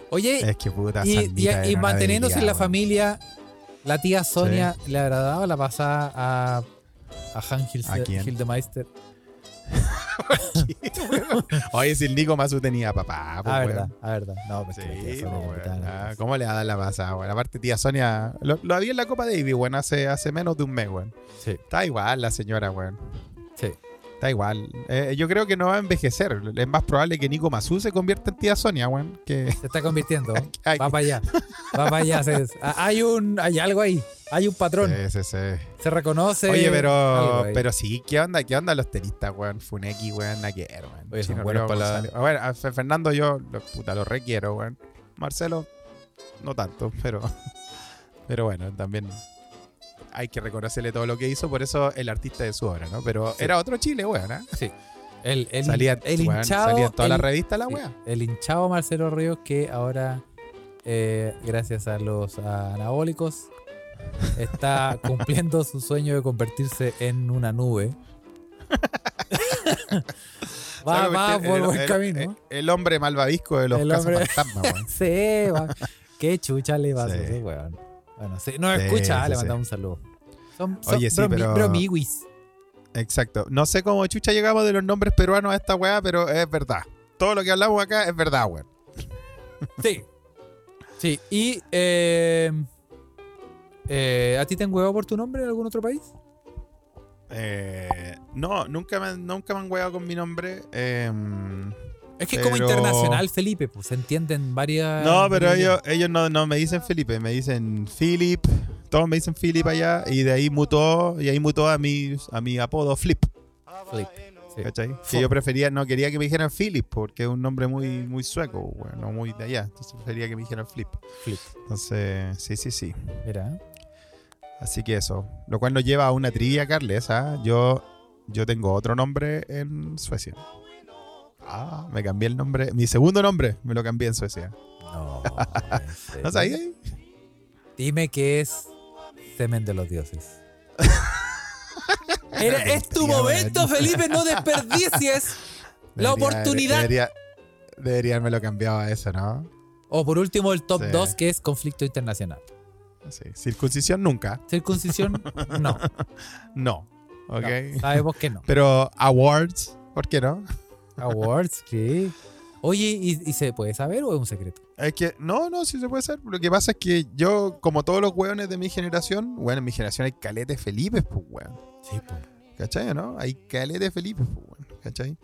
Oye, Es que puta y, manteniéndose en la familia, la tía Sonia le agradaba la pasada a, a Han. Hildemeister. (laughs) Oye, si el Nico Mazú tenía papá, pues, Ah, verdad, ah, verdad. No, pues Sí, que pues, Ah. ¿Cómo le va a dar la pasada, weón? Aparte, tía Sonia, lo, lo había en la Copa Davis, weón, hace, hace menos de un mes, weón. Sí, Está igual la señora, weón. sí. Está igual. Eh, yo creo que no va a envejecer. Es más probable que Nico Mazú se convierta en tía Sonia, weón. Que... Se está convirtiendo. (laughs) Ay. Va para allá. Va para allá. se- hay un, hay algo ahí. Hay un patrón. Sí, sí, sí. Se reconoce. Oye, pero, pero sí, ¿qué onda? ¿Qué onda los tenistas, weón? Funeki, weón, Naquier, weón. Oye, son Chino buenos Río para la- González. A ver, a Fernando yo, lo- puta, lo requiero, weón. Marcelo, no tanto, pero, (laughs) pero bueno, también hay que reconocerle todo lo que hizo, por eso el artista de su obra, ¿no? Pero Sí. era otro Chile, weón, ¿eh? Sí. El, el, Salía, el weón, hinchado. salía en toda la revista la sí, weá. El hinchado Marcelo Ríos que ahora, eh, gracias a los anabólicos, está (laughs) cumpliendo su sueño de convertirse en una nube. (laughs) va, va por en buen el, camino. El, hombre malvavisco de los El hombre- weón. (laughs) Sí, va. Qué chucha le Sí. a ese weón. Bueno, sí, no Sí, escucha, sí, le sí. mandamos un saludo. Son, son Oye, sí, bromi- pero- bromiwis. Exacto. No sé cómo chucha llegamos de los nombres peruanos a esta weá, pero es verdad. Todo lo que hablamos acá es verdad, weón. Sí. Sí, y eh, eh, ¿a ti te han huevo por tu nombre en algún otro país? Eh, no, nunca me, nunca me han weado con mi nombre. em, Es que como internacional, Felipe, pues se entienden varias. No, pero ellos, ellos no, no me dicen Felipe, me dicen Philip. Todos me dicen Philip allá y de ahí mutó y ahí mutó a mi, a mi apodo Flip, Flip. Sí. ¿cachai? Que yo prefería, no quería que me dijeran Philip porque es un nombre muy, muy sueco, bueno, no muy de allá. Entonces prefería que me dijeran Flip. Flip. Entonces, sí, sí, sí. Mira. Así que eso. Lo cual nos lleva a una trivia, Carles. ¿ah? Yo, yo tengo otro nombre en Suecia. Ah, me cambié el nombre. Mi segundo nombre me lo cambié en Suecia. No. (laughs) ¿No sabías? Dime que es semen de los dioses. (laughs) Era- es tu momento. Felipe, no desperdicies (laughs) la Debería- oportunidad. Debería, debería haberme cambiado a eso, ¿no? O por último, el top Sí. 2, que es conflicto internacional. Sí. Circuncisión nunca. Circuncisión, (laughs) no. No. Ok. No, sabemos que no. Pero awards, ¿por qué no? Awards, sí. Oye, ¿y, y se puede saber o es un secreto? Es que, no, no, sí se puede hacer. Lo que pasa es que yo, como todos los hueones de mi generación, bueno, en mi generación hay caletes Felipe, pues, weón. Sí, pues. ¿Cachai no? Hay caletes Felipe, pues, weón. ¿Cachai?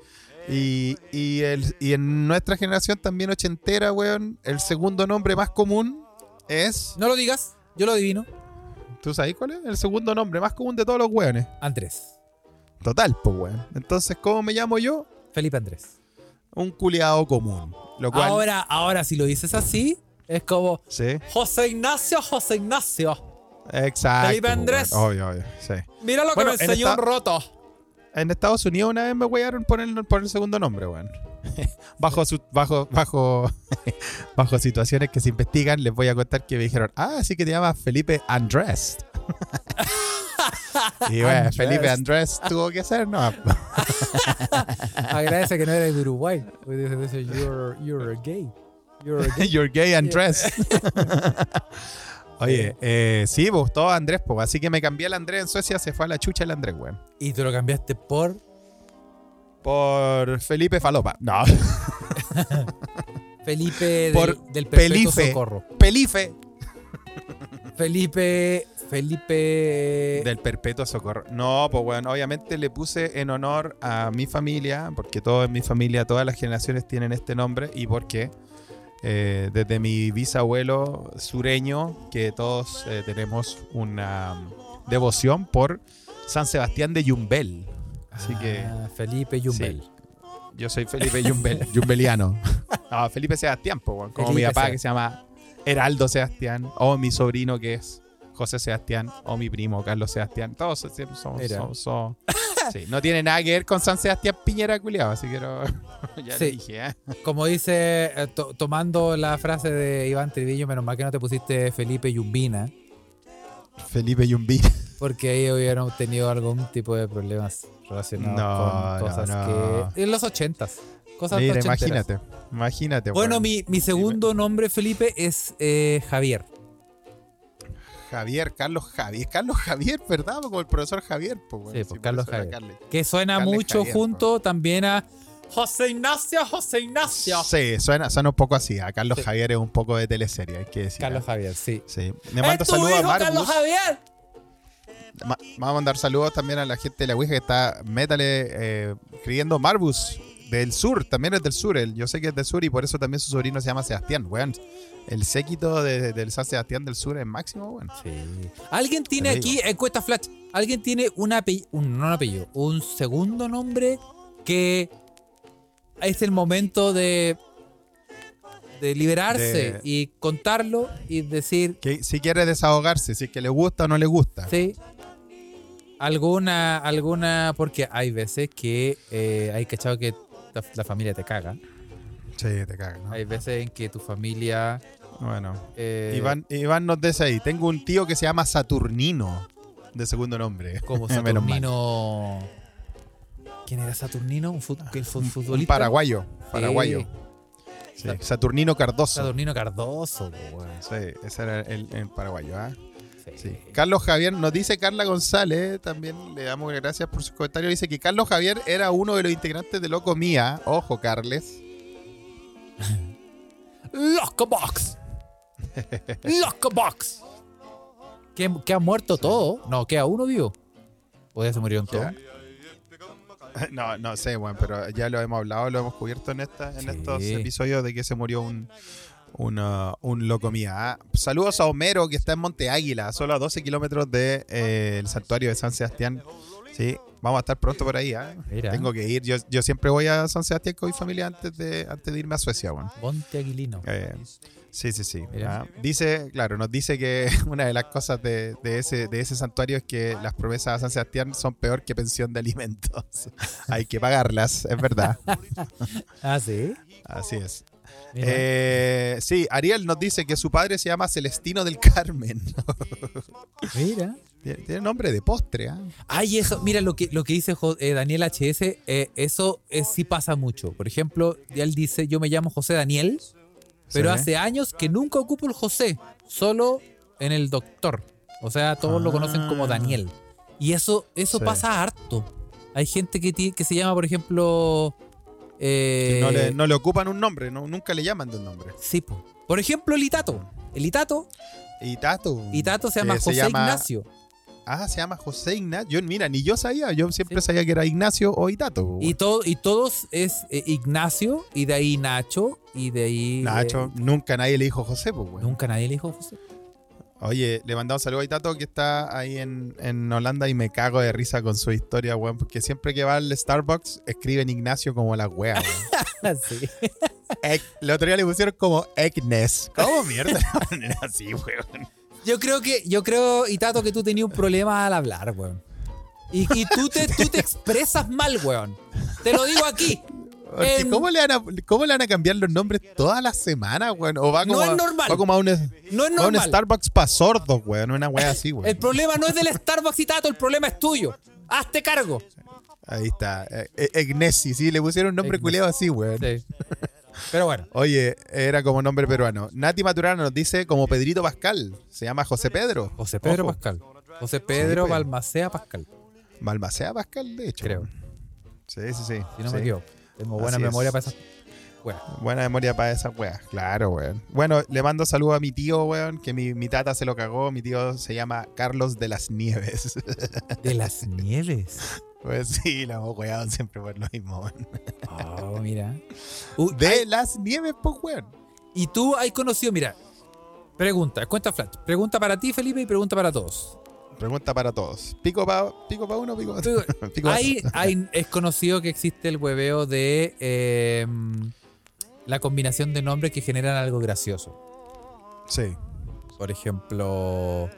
Y, y, el, y en nuestra generación también ochentera, weón, el segundo nombre más común es. No lo digas, yo lo adivino. ¿Tú sabes cuál es? El segundo nombre más común de todos los weones. Andrés. Total, pues, weón. Entonces, ¿cómo me llamo yo? Felipe Andrés. Un culiado común. Lo cual. Ahora, ahora, si lo dices así, es como Sí, José Ignacio, José Ignacio. exacto. Felipe pues, Andrés. Obvio, obvio, sí. Mira lo Bueno, que me en enseñó esta- un roto. En Estados Unidos una vez me wearon por el, por el segundo nombre, weón. (laughs) bajo, su, bajo, bajo, (laughs) bajo situaciones que se investigan, les voy a contar que me dijeron, ah, sí que te llamas Felipe Andrés. (laughs) (laughs) y bueno. Felipe Andrés tuvo que ser, ¿no? (laughs) Agradece que no eres de Uruguay. You're, you're gay. You're gay. (laughs) You're gay Andrés. Oye, eh, sí, todo Andrés, pues. Así que me cambié el Andrés en Suecia, se fue a la chucha el Andrés, weón. Y tú lo cambiaste por Por Felipe Falopa. No, Felipe del- Por del Pelife. Socorro. Pelife. Felipe. Felipe. Del perpetuo socorro. No, pues bueno, obviamente le puse en honor a mi familia, porque todos en mi familia, todas las generaciones tienen este nombre, y porque eh, desde mi bisabuelo sureño, que todos eh, tenemos una mm, devoción por San Sebastián de Yumbel. Así que Ah, Felipe Yumbel. yo soy Felipe Yumbel, (laughs) Yumbeliano. (laughs) No, Felipe Sebastián, pues, como mi papá Seb- que se llama Heraldo Sebastián, o mi sobrino que es José Sebastián, o mi primo Carlos Sebastián. Todos somos. somos- (laughs) sí, no tiene nada que ver con San Sebastián Piñera culiado, así que no- (laughs) ya Sí. dije, ¿eh? Como dice, eh, to- tomando la frase de Iván Trivillo, menos mal que no te pusiste Felipe Yumbina, Felipe Yumbi. (laughs) porque ahí hubieran tenido algún tipo de problemas relacionados No, con cosas no. que. En los ochentas. Cosas Mira, imagínate, imagínate. Bueno, mi, mi segundo nombre, Felipe, es eh, Javier. Javier, Carlos Javier, Carlos Javier, ¿verdad? Como el profesor Javier, pues. Sí, pues, Carlos Javier. Carles. Que suena Carles mucho Javier, junto también a José Ignacio, José Ignacio. Sí, suena, suena un poco así. A Carlos Sí. Javier es un poco de teleserie, hay que decir. Carlos ¿eh? Javier, sí. Sí. Le mando ¡Es tu saludos a hijo, Carlos Marcus. Javier! Ma- Vamos a mandar saludos también a la gente de la Ouija que está métale eh, escribiendo Marbus del sur, también es del sur. él. yo sé que es del sur y por eso también su sobrino se llama Sebastián, weón. El séquito de- del San Sebastián del sur es máximo, weón. Sí. Alguien tiene Te aquí, encuesta flash, alguien tiene un apellido, un, no un apellido, un segundo nombre que es el momento de de liberarse De- y contarlo y decir, Que si quiere desahogarse, si es que le gusta o no le gusta. sí, alguna, alguna, porque hay veces que eh, hay cachado que la, la familia te caga. Sí, te cagas, ¿no? Hay veces en que tu familia... Bueno. eh, Iván, Iván nos dice ahí, tengo un tío que se llama Saturnino, de segundo nombre. Como. (laughs) Saturnino... ¿Quién era Saturnino? ¿Un, fut- que el fu- Un futbolista? paraguayo, paraguayo. Sí, Sí, Saturnino Cardoso. Saturnino Cardoso, weón. Sí, ese era el, el paraguayo, ¿ah? Sí. Sí. Carlos Javier, nos dice Carla González, también le damos gracias por su comentario. Dice que Carlos Javier era uno de los integrantes de Loco Mía. Ojo, Carles. (laughs) Locobox. Locobox. (laughs) ¿Que, que ha muerto todo? No, queda uno vivo. ¿O ya se murieron todos? (laughs) No, no sé, bueno, pero ya lo hemos hablado, lo hemos cubierto en, esta, en Sí. estos episodios de que se murió un, una- un loco mía. Ah, Saludos a Homero, que está en Monte Águila, solo a 12 kilómetros del santuario de San Sebastián. Sí, vamos a estar pronto por ahí. ah. Tengo que ir. Yo, yo siempre voy a San Sebastián con mi familia antes de, antes de irme a Suecia. Bueno. Monte Aguilino. Eh, sí, sí, sí. Ah, dice, claro, nos dice que (laughs) una de las cosas de, de ese, de ese santuario es que las promesas a San Sebastián son peor que pensión de alimentos. (laughs) Hay que pagarlas, es verdad. (laughs) Ah, sí. Así es. Eh, sí, Ariel nos dice que su padre se llama Celestino del Carmen. (laughs) Mira. tiene, nombre de postre, ¿ah? Ay, eso, mira lo que, lo que dice eh, Daniel HS, eh, eso sí pasa mucho. Por ejemplo, él dice, yo me llamo José Daniel, pero Sí. hace años que nunca ocupo el José, solo en el doctor. O sea, todos lo conocen como Ah. Daniel. Y eso, eso Sí. pasa harto. Hay gente que, que se llama, por ejemplo... Eh, no, le, no le ocupan un nombre, no, nunca le llaman de un nombre. sí, po. Por ejemplo, el Itato. El Itato, Y Tato. Itato se llama eh, José Ignacio. Ah, se llama José Ignacio. Yo, mira, ni yo sabía. Yo siempre sabía que era Ignacio o Itato. Y, todo, y todos es eh, Ignacio, y de ahí Nacho, y de ahí... Nacho, eh, nunca nadie le dijo José, pues, güey. Nunca nadie le dijo José. Oye, le mandamos un saludo a Itato que está ahí en, en Holanda y me cago de risa con su historia, weón. Porque siempre que va al Starbucks escriben Ignacio como la wea, weón. (laughs) Sí. Ec- el otro día le pusieron como Egnes. ¿Cómo mierda así, weón? Yo creo que, yo creo, Itato, que tú tenías un problema al hablar, weón. Y, y tú, te, tú te expresas mal, weón. Te lo digo aquí. Porque En- ¿cómo, le van a, ¿Cómo le van a cambiar los nombres todas las semanas, weón? O va No es a- normal. Va como a un, No es a un normal. Starbucks para sordos, weón. Una wea así, weón. El problema no es del Starbucks, Itato, el problema es tuyo. Hazte cargo. Ahí está. Eh, eh, Egnesi, sí, le pusieron un nombre Egnesi. culeado así, weón. Sí. Pero bueno. Oye, era como nombre peruano. Nati Maturana nos dice como Pedrito Pascal. Se llama José Pedro. José Pedro Ojo. Pascal. José Pedro pues. Balmacea Pascal, Balmacea Pascal, de hecho. creo. Sí, sí, sí. Si no Sí. me equivoco. Tengo buena Así es. memoria para esas. Bueno, Buena memoria para esas weas. Claro, weón. Bueno, le mando saludos a mi tío, weón, que mi, mi tata se lo cagó. Mi tío se llama Carlos de las Nieves. de (laughs) las nieves. pues sí, lo hemos weado siempre por lo mismo, weón. Oh, mira. (laughs) Uh, De las Nieves, pues, weón. y tú has conocido, mira. Pregunta, cuenta flash. Pregunta para ti, Felipe, y pregunta para todos. Pregunta para todos. ¿Pico para pico pa uno pico Digo, (laughs) pa pico Hay, es conocido que existe el hueveo de eh, la combinación de nombres que generan algo gracioso. Sí. Por ejemplo,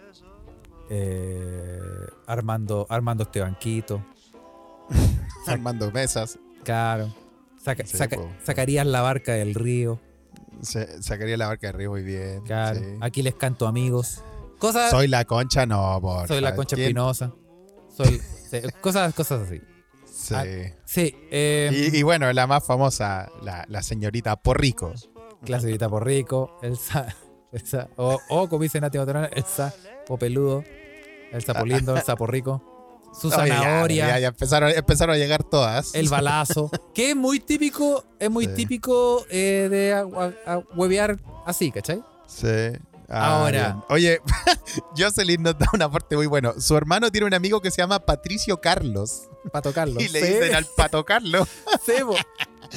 eh, Armando, Armando Estebanquito. (laughs) Armando Mesas. Claro. Saca- Sí, saca- po. sacarías la barca del río. Se, sacaría la barca de río muy bien. Claro. sí. Aquí les canto amigos. Cosas. Soy la concha, no, por soy la concha espinosa. Soy. sí, cosas, cosas así. Sí. Ah, Sí. eh, y, y bueno, la más famosa, la, la señorita Porrico. Clase por rico, Elsa, Elsa o, o como dice Nati Maturana, Elsa Popeludo, el sapo lindo, el sapo rico, su ya, zanahoria, Ya, ya empezaron, empezaron a llegar todas. el balazo, que es muy típico, es muy Sí. típico eh, de a- a- a huevear así, ¿cachai? Sí. Ah, Ahora. bien. Oye, (laughs) Jocelyn nos da un aporte muy bueno. Su hermano tiene un amigo que se llama Patricio Carlos. Para tocarlo. (laughs) Y le Sí, dicen al pato Carlos. (laughs)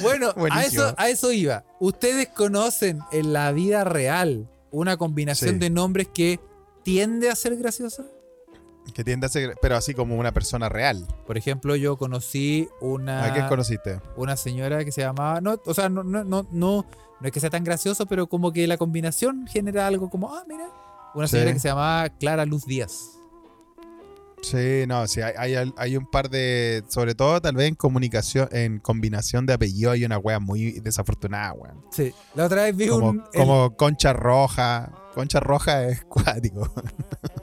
Bueno, a eso, a eso iba. ¿Ustedes conocen en la vida real una combinación Sí. de nombres que tiende a ser graciosa? Que tiende a ser, pero así como una persona real. Por ejemplo, yo conocí una, ¿A quién conociste? una señora que se llamaba. No, o sea, no, no, no, no, no es que sea tan gracioso, pero como que la combinación genera algo como, ah, mira. Una Sí. señora que se llamaba Clara Luz Díaz. Sí, no, sí, hay, hay, hay un par de. Sobre todo, tal vez en comunicación, en combinación de apellidos, hay una wea muy desafortunada, weón. Sí. La otra vez vi Como, un. el- como Concha Roja. Concha Roja es (laughs) cuático.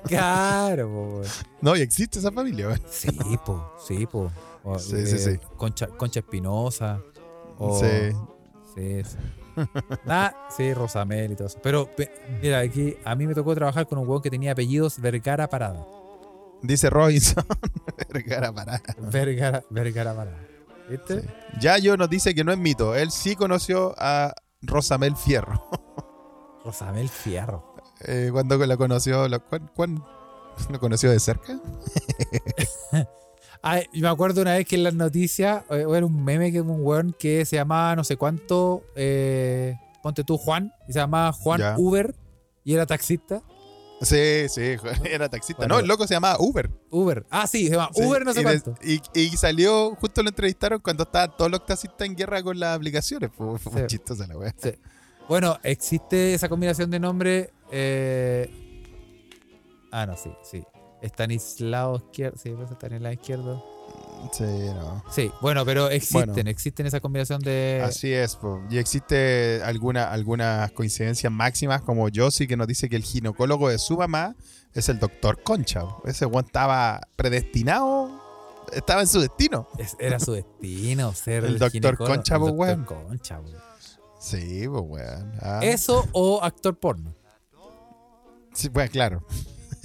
Claro, po. No, y existe esa familia, weón. Sí, po, sí, po. O, Sí, sí, sí. Concha, Concha Espinosa. O, Sí. Sí, sí. Nah, (laughs) sí, Rosamel y todo eso. Pero, pe- mira, aquí a mí me tocó trabajar con un weón que tenía apellidos Vergara Parada. Dice Robinson. (laughs) Vergara parada. Vergara, Vergara Parada. ¿Viste? Yayo nos dice que no es mito. Él sí conoció a Rosamel Fierro. (laughs) Rosamel Fierro. Eh, cuando la conoció, lo, ¿cuán- cuán- lo conoció de cerca? Yo me acuerdo una vez que en las noticias, eh, era un meme que un weón que se llamaba no sé cuánto, eh, ponte tú Juan, y se llamaba Juan Ya. Uber, y era taxista. Sí, sí, (laughs) era taxista. Bueno. no, el loco se llamaba Uber. Uber. Ah, sí, se llama Sí, Uber no sé y, cuánto. y, y salió, justo lo entrevistaron cuando estaban todos los taxistas en guerra con las aplicaciones. (laughs) Fue, fue Sí. chistosa la wea. Bueno, existe esa combinación de nombre. eh, Ah, no, sí, sí. Estanislao Izquierdo. Sí, pues Estanislao Izquierdo. Sí, no. Sí, bueno, pero existen, Bueno. existen esa combinación de. Así es, po. y existe alguna, algunas coincidencias máximas como Josie que nos dice que el ginecólogo de su mamá es el doctor Concha. po. Ese weón estaba predestinado, estaba en su destino. Es- era su destino (laughs) ser El el, doctor Concha, el po, doctor weón. Concha, weón. Sí, pues weón. Ah. Eso o actor porno. Sí, bueno, claro.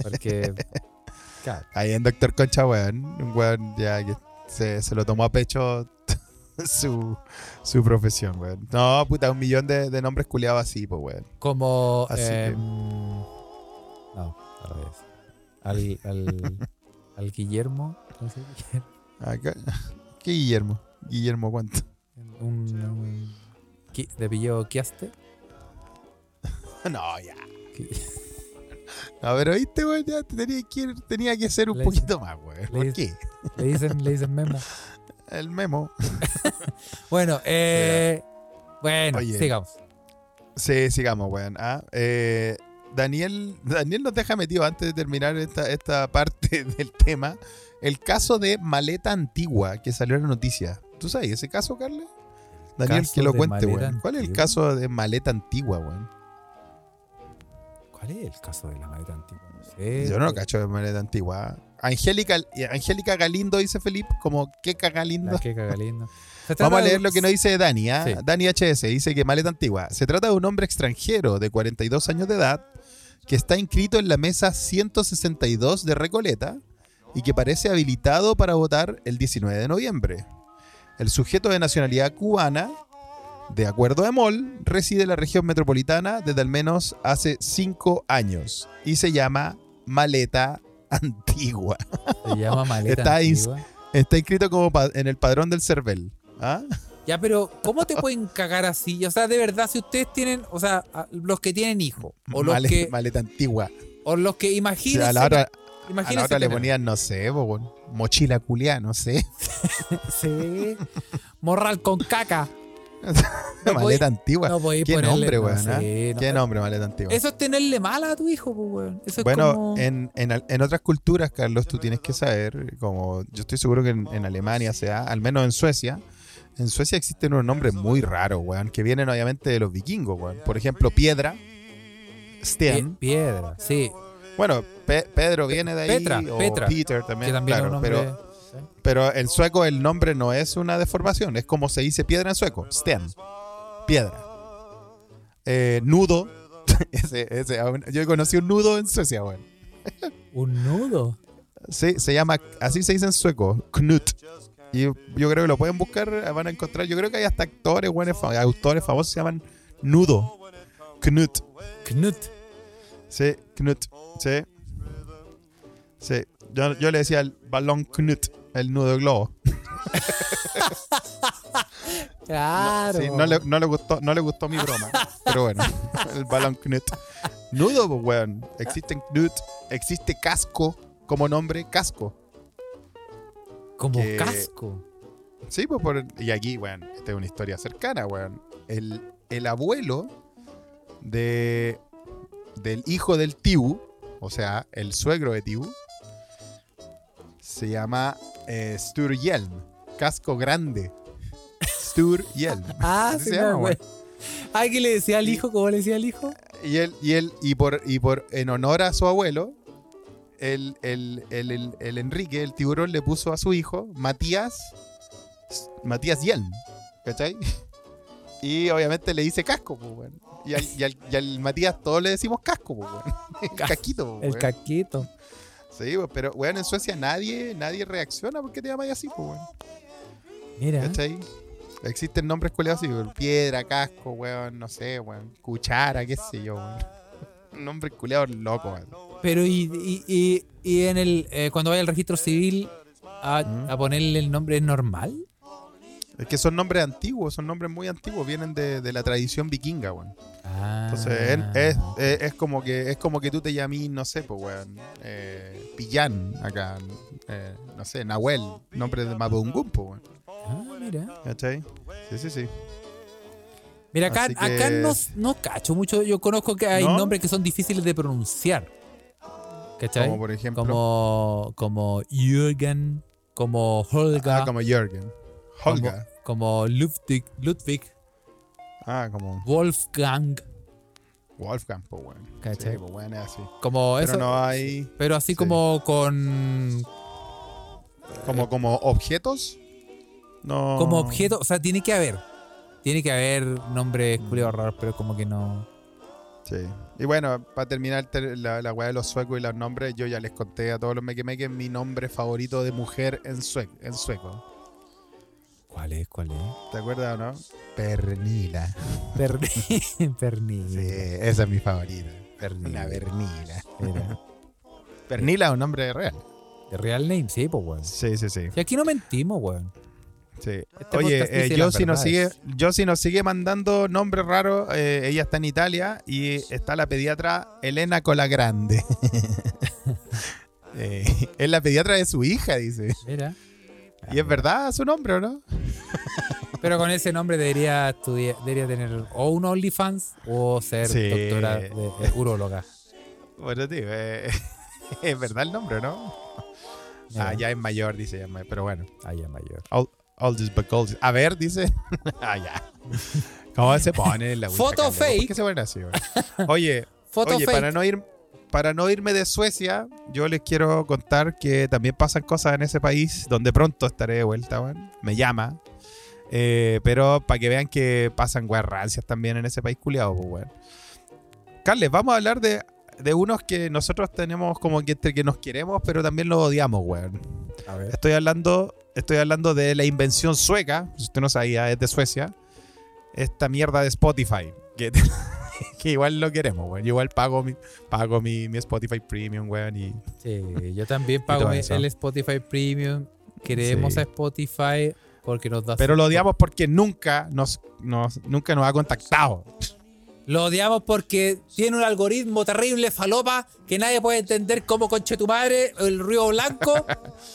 Porque. (laughs) claro, Ahí en Doctor Concha, weón. Un weón ya que se, se lo tomó a pecho (laughs) su, su profesión, weón. No, puta, un millón de, de nombres culiados así, pues weón. como. Así que- em, No, al revés. Al, al, (laughs) al Guillermo. Guillermo. Acá. ¿Qué Guillermo? Guillermo, ¿cuánto? Un. de apellido Quiaste. (laughs) No, ya. No, pero viste, weón, ya tenía que, ir- tenía que ser un Le- poquito más, weón. le- ¿Por qué? Le dicen, le dicen Memo. (laughs) El memo. (laughs) Bueno, eh. Bueno, Oye. sigamos. Sí, sigamos, weón. Ah, eh, Daniel, Daniel nos deja metido antes de terminar esta, esta (laughs) parte del tema. El caso de maleta antigua que salió en la noticia. ¿Tú sabes ese caso, Carle? Daniel, que lo cuente, weón. ¿Cuál es el caso de maleta antigua, weón? ¿Cuál es el caso de la maleta antigua? No sé. Yo no lo cacho de maleta antigua. Angélica, Angélica Galindo, dice Felipe, como qué Galindo. La que caga lindo. Se Vamos a leer lo que nos dice Dani. ¿ah? Sí. Dani HS dice que maleta antigua. Se trata de un hombre extranjero de 42 años de edad que está inscrito en la mesa 162 de Recoleta y que parece habilitado para votar el 19 de noviembre. El sujeto de nacionalidad cubana, de acuerdo a MOL, reside en la región metropolitana desde al menos hace 5 años y se llama Maleta Antigua. Se llama (laughs) maleta Está ins- antigua. Está inscrito como en el padrón del CERVEL. ¿Ah? Ya, pero ¿cómo te pueden cagar así? O sea, de verdad, si ustedes tienen, o sea, los que tienen hijos, o los Male- que, maleta antigua. o los que O sea, imagínense, a la hora, a la otra le ponían, no sé, mochila culia, no sé. (laughs) Sí. Morral con caca. (laughs) No maleta podí- antigua. No ¿Qué ponerle- nombre, no weón? ah? no. ¿Qué nombre, maleta antigua? Eso es tenerle mala a tu hijo, pues, weón. Eso es bueno, como... en, en, en otras culturas, Carlos, tú tienes que saber, como yo estoy seguro que en, en Alemania sea, al menos en Suecia, en Suecia existen unos nombres muy raros, weón, que vienen obviamente de los vikingos, weón. Por ejemplo, Piedra, Pie- Sten. piedra, sí. Bueno, Pe- Pedro viene de ahí, Petra, o Petra, Peter también, también claro, pero. ¿Sí? Pero en sueco el nombre no es una deformación, es como se dice piedra en sueco, sten, piedra. Eh, nudo, (laughs) ese, ese, aún- yo conocí un nudo en Suecia, weón. (laughs) Un nudo. Sí, se llama, así se dice en sueco, Knut. Y yo, creo que lo pueden buscar, van a encontrar, yo creo que hay hasta actores, fa- autores famosos que se llaman nudo, Knut. Knut. Sí, Knut, sí. Sí, yo, yo le decía el balón Knut, el nudo globo. (laughs) Claro. Sí, no le, no le gustó, no le gustó mi broma. pero bueno, (laughs) el balón Knut. Nudo, pues, weón. Existe Knut, existe casco como nombre casco. Como que- casco. Sí, pues por, y aquí, weón, esta es una historia cercana, weón. El, el abuelo de del hijo del Tibu, o sea, el suegro de Tibu, se llama eh, Sturjelm, casco grande. Sturjelm. (laughs) Ah, sí, se llama, güey. Ah, ¿qué le decía al hijo? ¿Cómo le decía al hijo? Y él, y él, y por, y por, en honor a su abuelo, el, el, el, el- el Enrique, el tiburón, le puso a su hijo Matías, Matías Yelm, ¿cachai? (laughs) Y obviamente le dice casco, pues, weón. Y al, y al- y al Matías todos le decimos casco, pues, weón. (laughs) Casquito, pues, El weón. caquito. Sí, pero, weón, en Suecia nadie, nadie reacciona porque te llamas así, pues, weón. Mira. ¿Cachai? Existen nombres culeados así, piedra, casco, weón, no sé, weón, cuchara, qué sé yo, weón. (laughs) Nombres culeados locos, weón. Pero y, y, y, y en el eh, cuando vaya al registro civil a, Mm. a ponerle el nombre ¿es normal? Es que son nombres antiguos, son nombres muy antiguos, vienen de, de la tradición vikinga, weón. Ah. Entonces es, es- es- es como que es como que tú te llamís, no sé, pues weón, eh, Pillán acá, eh, no sé, Nahuel, nombre de Mapudungún, pues weón. Ah, mira. ¿Cachai? Sí, sí, sí. Mira, acá, que- acá no, no cacho mucho. Yo conozco que hay ¿No? nombres que son difíciles de pronunciar. ¿Cachai? Como por ejemplo. Como, como Jürgen, como Holga, ah, como Jürgen. Como, Holga. como Ludwig, Ludwig, Ah, como Wolfgang, Wolfgang, pues weón. ¿Cachai? Sí, pues weón, es así. como Pero eso. no hay. Pero así sí. como con. Como, como objetos. No. Como objeto. O sea, tiene que haber. Tiene que haber nombres Mm. culiados raros, pero como que no. Sí. Y bueno, para terminar ter- la, la weá de los suecos y los nombres, yo ya les conté a todos los mequemeques mi nombre favorito de mujer en, en sueco. ¿Cuál es? ¿Cuál es? ¿Te acuerdas o no? Pernila. Perni- Pernil. (laughs) Sí, esa es mi favorita. Una Pernila. Mira. (laughs) Pernila es un nombre real. De real name, sí, pues, weón. Sí, sí, sí. Y aquí no mentimos, weón. sí. Este Oye, eh, yo si nos sigue, yo si nos sigue mandando nombres raros, eh, ella está en Italia y está la pediatra Elena Colagrande. (laughs) eh, es la pediatra de su hija, dice. Mira. ¿Y es verdad su nombre o no? Pero con ese nombre debería estudiar, debería tener o un OnlyFans o ser Sí. doctora de, de uróloga. Bueno, tío, eh, (laughs) es verdad el nombre, ¿no? Ah, ya es mayor, dice, ya es mayor, pero bueno. Ah, ya mayor. All, all this but gold. A ver, dice. (laughs) ah, ya. ¿Cómo se pone la Foto ¿Por fake. qué se pone así? Oye, (laughs) Foto oye fake. para no ir para no irme de Suecia, yo les quiero contar que también pasan cosas en ese país donde pronto estaré de vuelta, weón. Me llama. Eh, pero para que vean que pasan weas rancias también en ese país culiado, pues, weón. Carles, vamos a hablar de, de unos que nosotros tenemos como que entre que nos queremos, pero también los odiamos, weón. Estoy hablando, estoy hablando de la invención sueca, si usted no sabía, es de Suecia. Esta mierda de Spotify, que, (laughs) (laughs) (laughs) que igual lo queremos, weón. Yo igual pago mi, pago mi, mi Spotify Premium, weón. Y, Sí, yo también pago mi- el Spotify Premium. Queremos Sí. a Spotify porque nos da. pero lo odiamos porque nunca nos, nos, nunca nos ha contactado. Lo odiamos porque tiene un algoritmo terrible, falopa, que nadie puede entender cómo conche tu madre, el ruido blanco,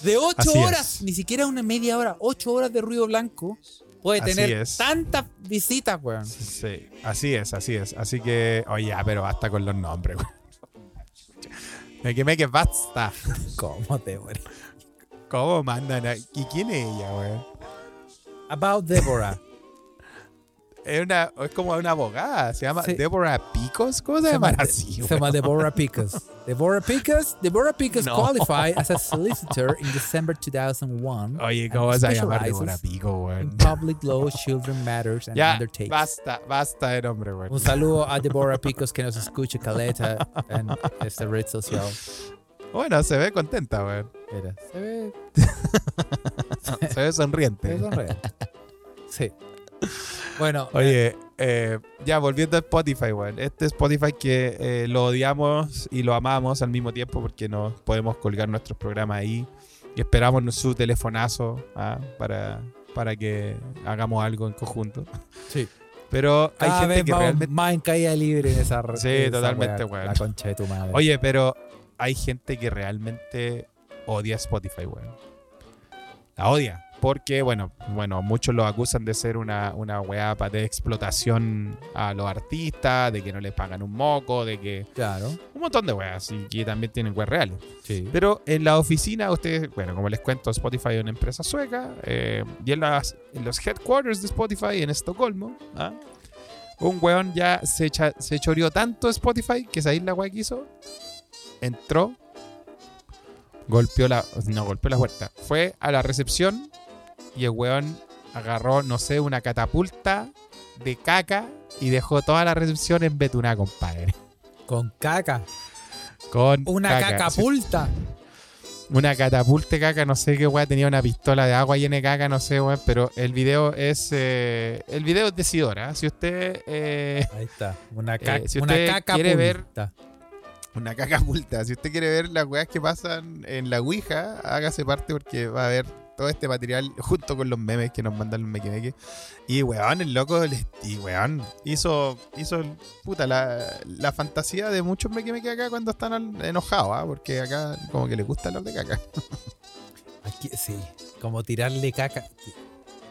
de (laughs) 8 Así horas, ni siquiera una media hora, 8 horas de ruido blanco, puede Así tener es. tantas visitas, weón. Sí, así es, así es. Así que, oye, pero basta con los nombres, weón. Me quemé que basta. (laughs) ¿Cómo te mueres? ¿Cómo mandan a... ¿Y quién es ella, weón? About Deborah. Es, una, es como una abogada, se llama Sí. Deborah Picos. ¿Cómo se, Se llama así? (laughs) se llama Deborah Picus. Deborah Picus. Deborah Picus No. qualified as a (laughs) solicitor in December 2001. Oye, ¿cómo se va a llamar Deborah Pico, weón? In public law, children matters, and Ya, undertakes. basta, basta de nombre, weón. Un saludo a Deborah Picos que nos escucha caleta en esta red social. Bueno, se ve contenta, weón. Mira, se ve, (laughs) Se ve se sonriente. ve sonriente. Sí. Bueno, Oye, eh, ya volviendo a Spotify, weón. Este Spotify que eh, lo odiamos y lo amamos al mismo tiempo porque nos podemos colgar nuestros programas ahí y esperamos su telefonazo ah, para, para que hagamos algo en conjunto. sí. Pero hay Cada gente vez que vamos realmente... más en caída libre en esa. Sí, totalmente, weón. La concha de tu madre. Oye, pero hay gente que realmente odia Spotify, weón. La odia. Porque, bueno, bueno, muchos lo acusan de ser una, una weá de explotación a los artistas, de que no les pagan un moco, de que. Claro. Un montón de weas, y que también tienen weas reales. Sí. Pero en la oficina, ustedes, bueno, como les cuento, Spotify es una empresa sueca. eh, y en, las, en los headquarters de Spotify en Estocolmo, ¿ah? un weón ya se, echa- se choreó tanto Spotify que esa isla wea que hizo. Entró, golpeó la. No, golpeó la puerta. Fue a la recepción y el weón agarró, no sé, una catapulta de caca y dejó toda la recepción en Betuná, compadre. Con caca. Con Una caca. cacapulta. una catapulta de caca, no sé qué weá, tenía una pistola de agua llena de caca, no sé, weón, pero el video es eh, el video es decidor, ¿ah? Si usted eh, Ahí está. Una, ca Eh, si una caca quiere ver- pulta. una caca multa, si usted quiere ver las weas que pasan en la Ouija, hágase parte porque va a ver todo este material junto con los memes que nos mandan los mequimeques. Y weón, el loco, y weón, hizo, hizo puta, la, la fantasía de muchos mequimeques acá cuando están enojados, ¿ah? Porque acá como que les gusta hablar de caca. Aquí, sí. Como tirarle caca.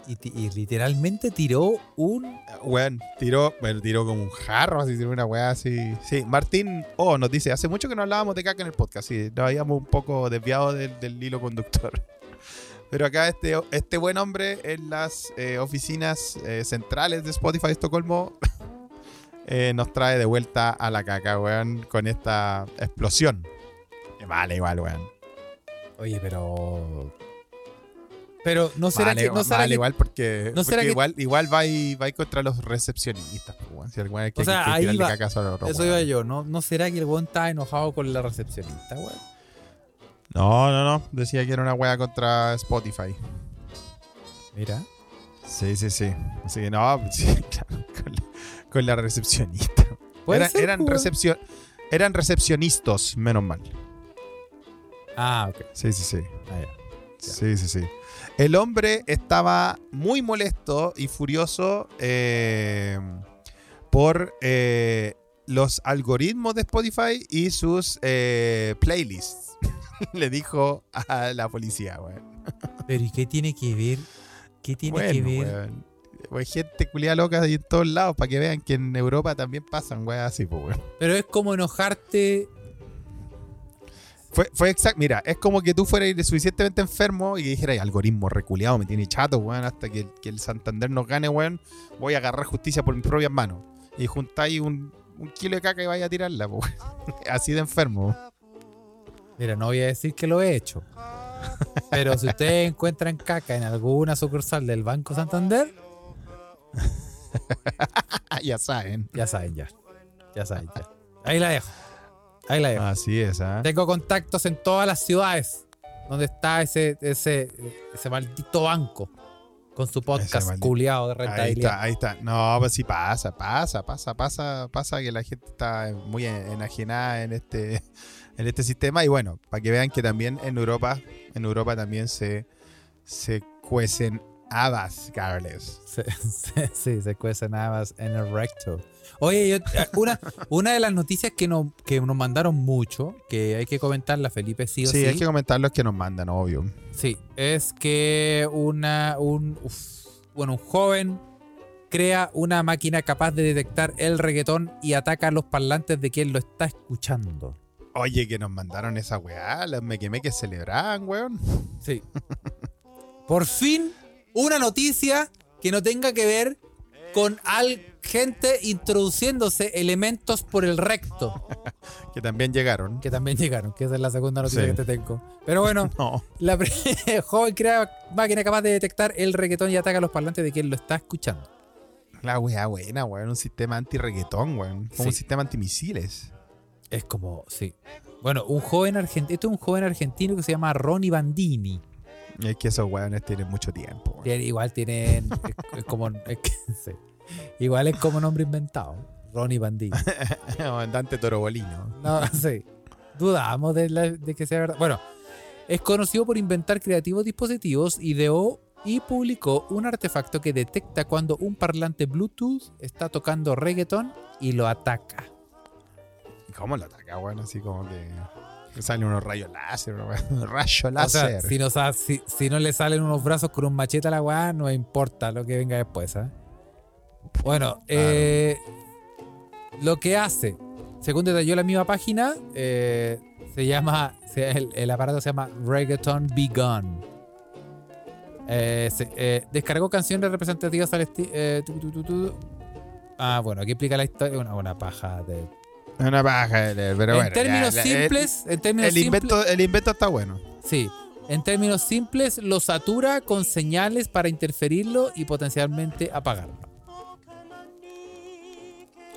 Y, y literalmente tiró un. Weón, tiró, bueno, tiró como un jarro, así tiró una weá así. Sí, Martín O nos dice, hace mucho que no hablábamos de caca en el podcast, sí, nos habíamos un poco desviado del, del hilo conductor. Pero acá este, este buen hombre en las eh, oficinas eh, centrales de Spotify Estocolmo (laughs) eh, nos trae de vuelta a la caca, weón, con esta explosión. Vale, igual, weón. Oye, pero. Pero no será vale, que. No será vale, que- igual porque, ¿no será porque que- igual, igual va, y, va y contra los recepcionistas, pues, weón. Si alguna vez que O sea, que ahí va- caca Eso weón. iba yo. ¿no? ¿No será que el weón está enojado con la recepcionista, weón? No, no, no. Decía que era una wea contra Spotify. Mira. Sí, sí, sí. Así que no, (laughs) sí, claro, con la, con la recepcionista. Puede Era- ser, eran, pues, recepcio- eran recepcionistas, menos mal. Ah, ok. Sí, sí, sí. Ah. Sí, sí, sí. El hombre estaba muy molesto y furioso eh, por eh, los algoritmos de Spotify y sus eh, playlists. (laughs) Le dijo a la policía, weón. Pero ¿y qué tiene que ver? ¿Qué tiene que ver? weón. Gente culiada loca ahí en todos lados para que vean que en Europa también pasan weas así, pues, weón. Pero es como enojarte. Fue, fue exacto. Mira, es como que tú fueras suficientemente enfermo y que dijeras, algoritmo reculeado, me tiene chato, weón, hasta que, que el Santander nos gane, weón. Voy a agarrar justicia por mis propias manos. Y juntáis un, un kilo de caca y vaya a tirarla, weón. (laughs) Así de enfermo. Mira, no voy a decir que lo he hecho. Pero si ustedes encuentran caca en alguna sucursal del Banco Santander, (laughs) ya saben. ya saben ya. Ya saben ya. Ahí la dejo. Ahí la dejo. Así es, ¿ah? Tengo contactos en todas las ciudades donde está ese, ese, ese maldito banco con su podcast maldito- culiado de Ahí rentabilidad. está, ahí está. No, pues sí pasa, pasa, pasa, pasa, pasa que la gente está muy en- enajenada en este, en este sistema. Y bueno, para que vean que también en Europa, en Europa también se, se cuecen habas, Carles. Se- sí, se cuece nada más en el recto. Oye, yo- eh, una, una de las noticias que nos, que nos mandaron mucho, que hay que comentarla, Felipe, sí o Sí, sí. hay que comentar los que nos mandan, obvio. Sí, es que una, un, uf, bueno, un joven crea una máquina capaz de detectar el reggaetón y ataca a los parlantes de quien lo está escuchando. Oye, que nos mandaron esa weá, las me quemé que celebraban, weón. (laughs) Sí. Por fin, una noticia que no tenga que ver con al gente introduciéndose elementos por el recto, (laughs) Que también llegaron. que también llegaron, que esa es la segunda noticia Sí. que te tengo. Pero bueno, (laughs) No. la joven crea máquina capaz de detectar el reggaetón y ataca a los parlantes de quien lo está escuchando. La weá buena, weón. Un sistema anti-reggaetón, weón. Como Sí. un sistema antimisiles. Es como, sí. Bueno, un joven argentino, este es un joven argentino que se llama Ronnie Bandini. Es que esos weones tienen mucho tiempo. Tiene- igual tienen, es, es como, es que, (laughs) sí. igual es como nombre inventado. Ronnie Bandini. (laughs) Andante Torobolino. No, sí. Dudamos de, la- de que sea verdad. Bueno, es conocido por inventar creativos dispositivos, ideó y publicó un artefacto que detecta cuando un parlante Bluetooth está tocando reggaeton y lo ataca. ¿Cómo lo ataca, weón? Así como que. Salen unos rayos láser, weón. (laughs) Rayo O sea, láser. si no, sa- si, si no le salen unos brazos con un machete a la weá, no importa lo que venga después, ¿ah? Bueno, eh, lo que hace, según detalló la misma página, eh, se llama, el, el aparato se llama Reggaeton Begun. Eh, se- eh, descargó canciones representativas al estilo... Ah, bueno, aquí explica la historia. Una, una paja de... Una paja, pero en términos ya, simples, en El, términos el simples, invento, el invento está bueno. Sí. En términos simples, lo satura con señales para interferirlo y potencialmente apagarlo.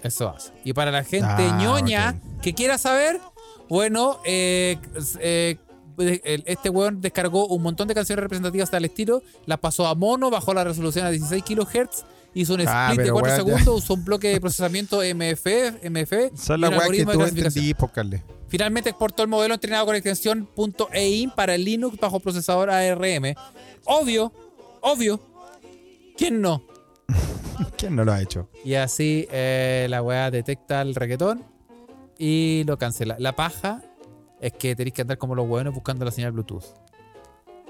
Eso hace. Y para la gente Ah, ñoña que quiera saber, bueno, eh, eh, este weón descargó un montón de canciones representativas del estilo, las pasó a mono, bajó la resolución a 16 kHz, hizo un Ah, split de pero 4 weón, ya. segundos, usó un bloque de procesamiento MF, MF Son las un que tú entendí, pues. Finalmente exportó el modelo entrenado con extensión .ein para Linux bajo procesador ARM. Obvio, obvio. ¿Quién no? (laughs) ¿Quién no lo ha hecho? Y así eh, la weá detecta el reggaetón y lo cancela. La paja es que tenéis que andar como los hueones buscando la señal Bluetooth.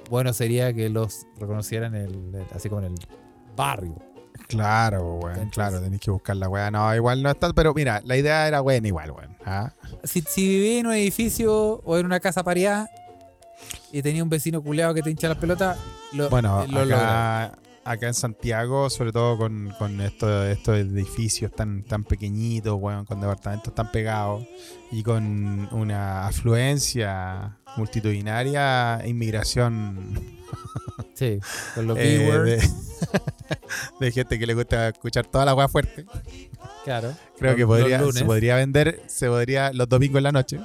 Bueno sería que los reconocieran el, el- así como en el barrio. Claro, weón. Claro, tenéis que buscar la weá. No, igual no está. Pero mira, la idea era buena igual, weón. ¿ah? Si, si viví en un edificio o en una casa pareada y tenía un vecino culeado que te hincha las pelotas, lo, Bueno, eh, lo acá, acá en Santiago, sobre todo con, con esto- estos edificios tan, tan pequeñitos, weón, con departamentos tan pegados y con una afluencia multitudinaria, inmigración (laughs) Sí, con los eh, de, (laughs) de gente que le gusta escuchar toda la weá fuerte. Claro. Creo Los- que podría, se podría vender, se podría, los domingos en la noche,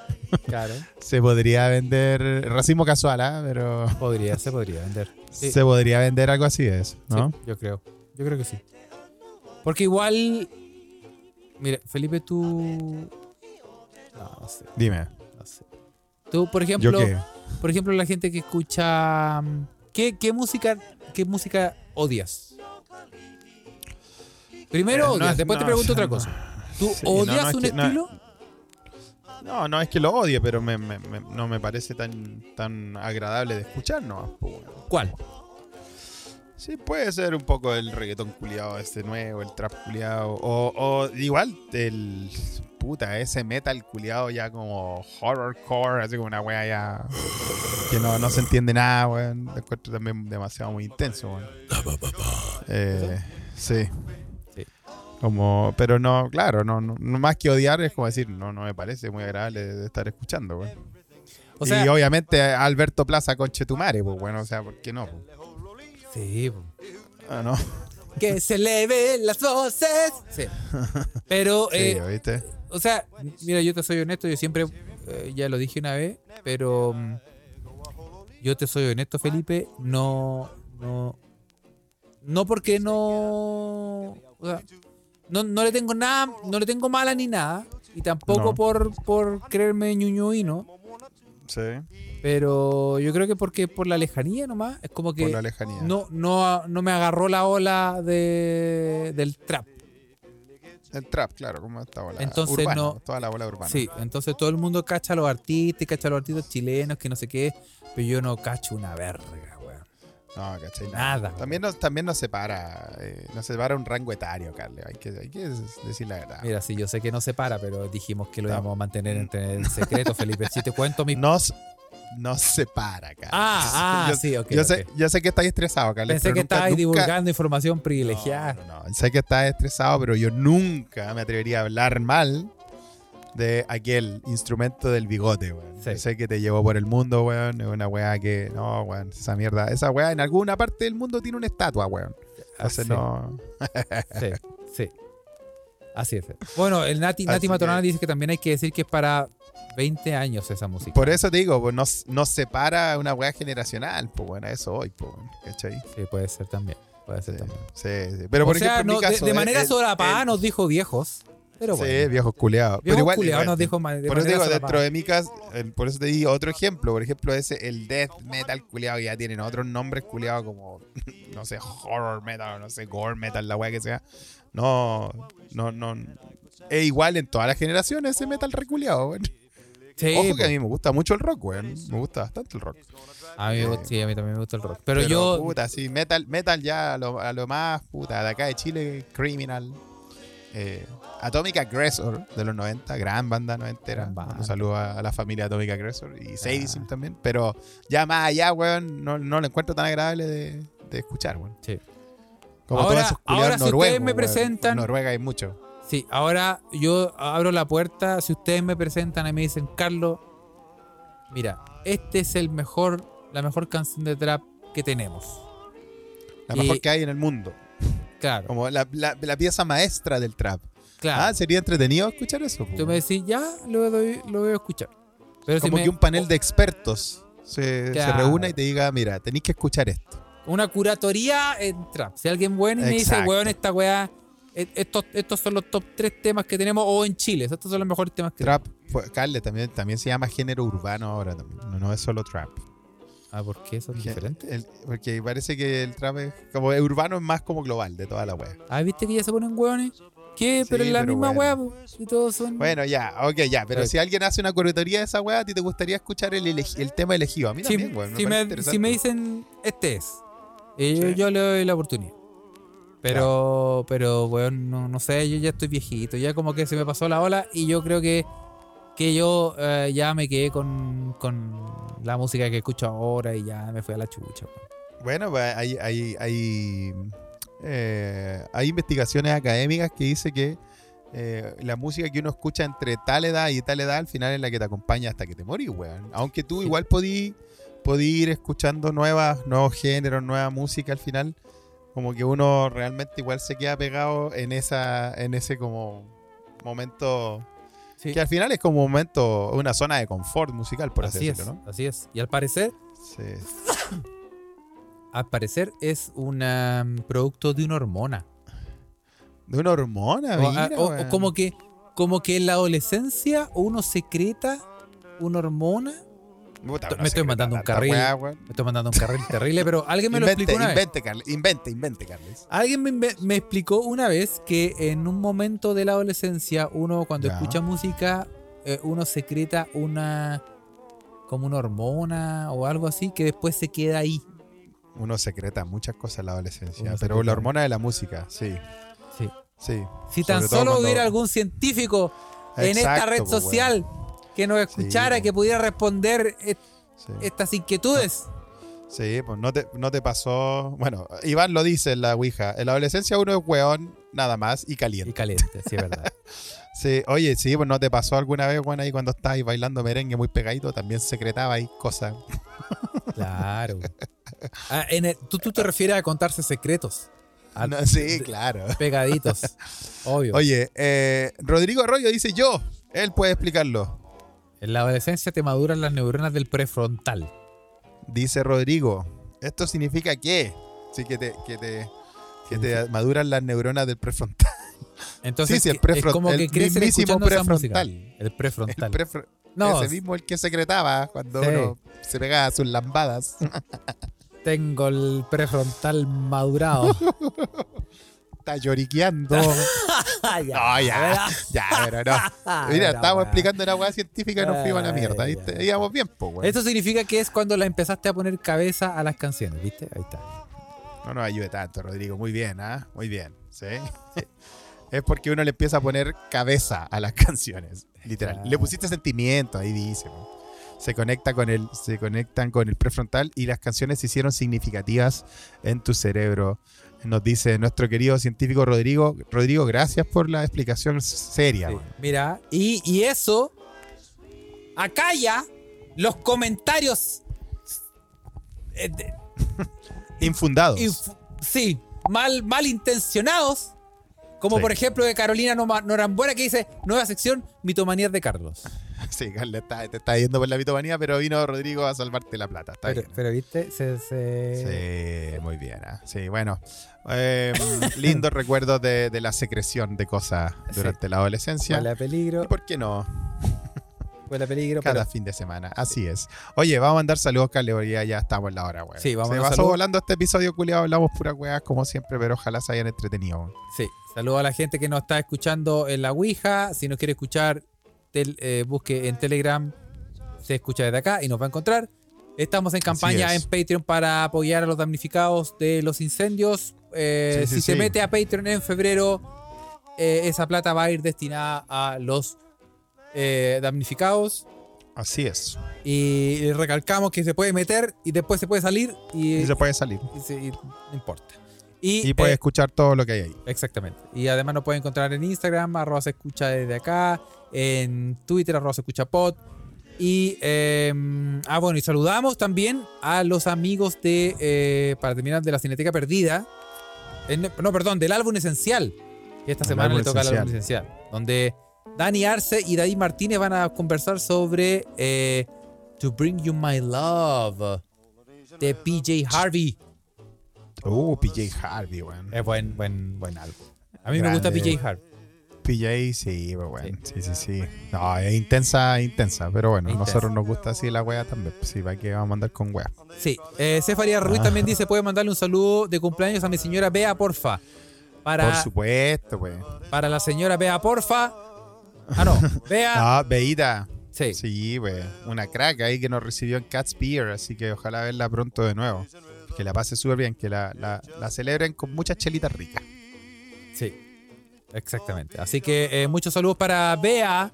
Claro. (laughs) se podría vender racismo casual, ¿ah? pero Podría, se podría vender. Sí, se podría vender algo así de eso, ¿no? sí, yo creo. Yo creo que sí. Porque igual. Mira, Felipe, tú. No, no sé, Dime, no sé. Tú, por ¿yo ejemplo, qué? por ejemplo, la gente que escucha. mm, ¿Qué, qué música, qué música odias? Primero Eh, no después te no, pregunto otra cosa. ¿Tú Sí, no, no, odias es un que no- estilo? No, no es que lo odie, pero me, me- me- no me parece tan, tan agradable de escuchar, ¿no? Pues bueno. ¿Cuál? Sí, puede ser un poco el reggaetón culiado este nuevo, el trap culiado. O, o igual el. Puta, ese metal culiado ya como horrorcore, así como una wea ya. Que no, no se entiende nada, weón. Lo encuentro también demasiado muy intenso, weón. Eh. Sí. Como, pero no, claro, no, no, no más que odiar es como decir, no, no me parece muy agradable de estar escuchando. O sea, y obviamente Alberto Plaza Conchetumare, pues bueno, o sea, ¿por qué no? pues? sí, po. Ah, no. que se eleven las voces. Sí. (laughs) Pero, Sí, eh, ¿viste? o sea, mira, yo te soy honesto, yo siempre, eh, ya lo dije una vez, pero mm, yo te soy honesto, Felipe, no, no, no porque no, o sea, no, no le tengo nada, no le tengo mala ni nada, y tampoco No. por, por creerme ñuñuino, Sí, pero yo creo que porque por la lejanía nomás, es como que por la lejanía. no, no, no me agarró la ola de, del trap. El trap, claro, como esta bola Entonces urbana, no- toda la bola urbana. Sí, entonces todo el mundo cacha a los artistas, cacha a los artistas chilenos, que no sé qué, pero yo no cacho una verga. No, ¿cachai? Nada. También nos, también nos separa, eh, nos separa un rango etario, Carle. Hay que, hay que decir la verdad. Mira, sí, yo sé que no se para, pero dijimos que lo No. íbamos a mantener entre el secreto, (laughs) Felipe. Si te cuento mi... Nos, nos separa, Carle. Ah, (laughs) ah, yo, sí, ok. yo. Sé, yo sé que estáis estresado, Carle. Pensé que nunca- estabas nunca- divulgando información privilegiada. No, no, no. Sé que estás estresado, pero yo nunca me atrevería a hablar mal de aquel instrumento del bigote, weón. Sí. Sé que te llevó por el mundo, weón. Es una weá que. No, weón. Esa mierda. Esa weá en alguna parte del mundo tiene una estatua, weón. Entonces Así, no. (laughs) Sí, sí. Así es. Bueno, el Nati, Nati que- dice que también hay que decir que es para 20 años esa música. Por eso te digo, pues nos, nos separa una weá generacional, pues bueno, eso hoy, pues. Sí, puede ser también. Puede ser Sí, también. sí, sí. Pero o por sea, ejemplo, en no, mi de- caso. de, manera el- solapada el- nos dijo viejos. Pero bueno. Sí, viejos culeados. Pero Viejos igual. culiados igual, nos dijo ma- de Por eso te digo, dentro de mi caso, el- por eso te digo otro ejemplo. Por ejemplo, ese, el death metal culiado que ya tienen otros nombres culiados como, (laughs) no sé, horror metal o no sé, gore metal, la weá que sea. No, no, no. Es igual en todas las generaciones ese metal reculeado, weón. Sí, Ojo que a mí me gusta mucho el rock, weón. Me gusta bastante el rock. A mí, Eh, sí, a mí también me gusta el rock. Pero, Pero, yo, Puta, sí, metal, metal ya a lo, a lo más, puta, de acá de Chile, Criminal. Eh, Atomic Aggressor de los 90, gran banda noventera. Banda. Un saludo a, a la familia Atomic Aggressor y Sadism también. Pero ya más allá, weón, no, no lo encuentro tan agradable de, de escuchar, weón. Sí. Como Ahora- todos esos ahora si noruegos. ustedes me presentan- En Noruega hay mucho. Sí, ahora yo abro la puerta. Si ustedes me presentan y me dicen, Carlos, mira, este es el mejor, la mejor canción de trap que tenemos. La Y- mejor que hay en el mundo. Claro, Como la, la- la pieza maestra del trap. claro. Ah, sería entretenido escuchar eso. Tú me decís, ya, lo, doy- lo voy a escuchar. Pero si Como me- que un panel de expertos se, reúna y te diga, mira, tenéis que escuchar esto. Una curatoría en trap. Si alguien bueno y me dice, weón, esta weá, e- estos, estos son los top 3 temas que tenemos, o en Chile, estos son los mejores temas que Trap, fue- Carle, también, también se llama género urbano ahora también. No, no es solo trap. Ah, ¿por qué son diferentes? El- porque parece que el trap es como el urbano es más como global de toda la wea. Ah, ¿viste que ya se ponen weones? ¿Qué? pero es la pero misma bueno. po. y todos son... Bueno, ya, ok, ya. Pero si alguien hace una curatoría de esa wea, a ti te gustaría escuchar el, el tema elegido. A mí si, también, weón. si me, si me dicen, este es, y yo, Sí. yo le doy la oportunidad. Pero, pero, weón, no, no sé, yo ya estoy viejito, ya como que se me pasó la ola y yo creo que, que yo eh, ya me quedé con, con la música que escucho ahora y ya me fui a la chucha. Bueno, pues hay, hay, hay, eh, hay investigaciones académicas que dice que eh, la música que uno escucha entre tal edad y tal edad al final es la que te acompaña hasta que te morís, weón. Aunque tú igual podí, podí ir escuchando nuevas, nuevos géneros, nueva música al final, como que uno realmente igual se queda pegado en esa, en ese como momento Sí, que al final es como un momento, una zona de confort musical, por así, decirlo, ¿no? así es. Y al parecer, Sí. (coughs) al parecer es un um, producto de una hormona. De una hormona, O, mira, o- como que como que en la adolescencia uno secreta una hormona. Puta, Me estoy mandando un carril. weá. Me estoy mandando un carril terrible, pero alguien me lo explicó una vez. invente, Carles. Invente, invente, Carles. Alguien me, me explicó una vez que en un momento de la adolescencia, uno cuando Ya. escucha música, eh, uno secreta una como una hormona o algo así que después se queda ahí. Uno secreta muchas cosas en la adolescencia, Uno pero la hormona de la música, sí. Sí. Sí. Si tan solo cuando- hubiera algún científico en esta red weón. social que nos escuchara, po. que pudiera responder Sí. estas inquietudes. Sí, pues no te, no te pasó. Bueno, Iván lo dice en la Ouija. En la adolescencia uno es weón, nada más, y Y caliente. caliente, sí, es verdad. (laughs) Sí, oye, sí, pues no te pasó alguna vez, weón, ahí cuando estabas bailando merengue muy pegadito, también secretaba ahí cosas. (laughs) Claro. (laughs) Ah, en el- tú, tú te refieres a contarse secretos. A- No, sí, claro. Pegaditos. Obvio. Oye, eh, Rodrigo Arroyo dice yo. Él puede explicarlo. En la adolescencia te maduran las neuronas del prefrontal. Dice Rodrigo. ¿Esto significa qué? Sí, que te, que te, que te maduran las neuronas del prefrontal. Entonces, Sí, sí, el que- es como que el crecen mismísimo escuchando esa música. prefrontal. El prefrontal. El prefro- no, ese mismo el que secretaba cuando Sí. uno se pegaba sus lambadas. tengo el prefrontal madurado. (laughs) Está lloriqueando. (laughs) No, ya, ya, pero no. (laughs) Mira, estábamos explicando una hueá científica y nos fuimos a la mierda, ¿viste? Íbamos bien, po, weón. Esto significa que es cuando la empezaste a poner cabeza a las canciones, ¿viste? Ahí está. No nos ayude tanto, Rodrigo. Muy bien, ¿ah? Muy bien. ¿Sí? es porque uno le empieza a poner cabeza a las (laughs) canciones. Literal. Claro. Le pusiste sentimiento, ahí dice. Se conecta con el, se conectan con el prefrontal y las canciones se hicieron significativas en tu cerebro. Nos dice nuestro querido científico Rodrigo. Rodrigo, gracias por la explicación seria. Sí. Mira, y, y eso acalla los comentarios. eh, de- Infundados. inf- sí, mal, malintencionados. Como Sí. por ejemplo de Carolina Norambuena que dice, nueva sección, mitomanías de Carlos. Sí, Carla, está- te está yendo por la mitomanía, pero vino Rodrigo a salvarte la plata. Está Pero, bien. pero, viste, se, se- Sí, muy bien. ah. Sí, bueno. Eh, (laughs) lindos recuerdos de, de la secreción de cosas Sí. durante la adolescencia. huele a peligro, ¿Y por qué no? (laughs) huele a peligro. Cada pero- fin de semana. Así es. Oye, vamos a mandar saludos, Carle, porque ya, estamos en la hora, weón. Sí, vamos a Se mandar pasó saludos. volando este episodio, culiado. Hablamos pura weas como siempre, pero ojalá se hayan entretenido. Sí, saludo a la gente que nos está escuchando en la Ouija. Si nos quiere escuchar, tel- eh, busque en Telegram se escucha desde acá y nos va a encontrar. Estamos en campaña en. Patreon para apoyar a los damnificados de los incendios. Eh, Sí, sí, si se mete a Patreon en febrero, eh, esa plata va a ir destinada a los eh, damnificados. Así es. Y recalcamos que se puede meter y después se puede salir y, Y se puede salir. y se- y no importa. Y, Y puede eh, escuchar todo lo que hay ahí. Exactamente. Y además nos pueden encontrar en Instagram, arroba se escucha desde acá, en Twitter, arroba se escucha pod. Y, eh, ah, bueno, y saludamos también a los amigos de, eh, para terminar, de la Cineteca Perdida. En- no, perdón, del álbum esencial. Que esta El semana le toca el álbum esencial. esencial. Donde Dani Arce y David Martínez van a conversar sobre eh, To Bring You My Love de PJ Harvey. Uh, PJ Harvey, weón. Es buen, buen, buen álbum. A mí me gusta Grande. PJ Harvey. PJ, sí, pero bueno. Sí, sí, sí. No, es intensa, intensa. Pero bueno, Intensa. nosotros nos gusta así la wea también. Sí, para que vamos a mandar con wea. Sí, eh, Cefaria Ruiz Ah. también dice, puede mandarle un saludo de cumpleaños a mi señora Bea, porfa. Para, Por supuesto, pues. para la señora Bea, porfa. Ah, no, (laughs) Bea. No, Beita. sí. Sí, pues. Una crack ahí que nos recibió en Cat's Beer. Así que ojalá verla pronto de nuevo. Que la pase súper bien. Que la, la, la celebren con muchas chelitas ricas. Sí, exactamente. Así que eh, muchos saludos para Bea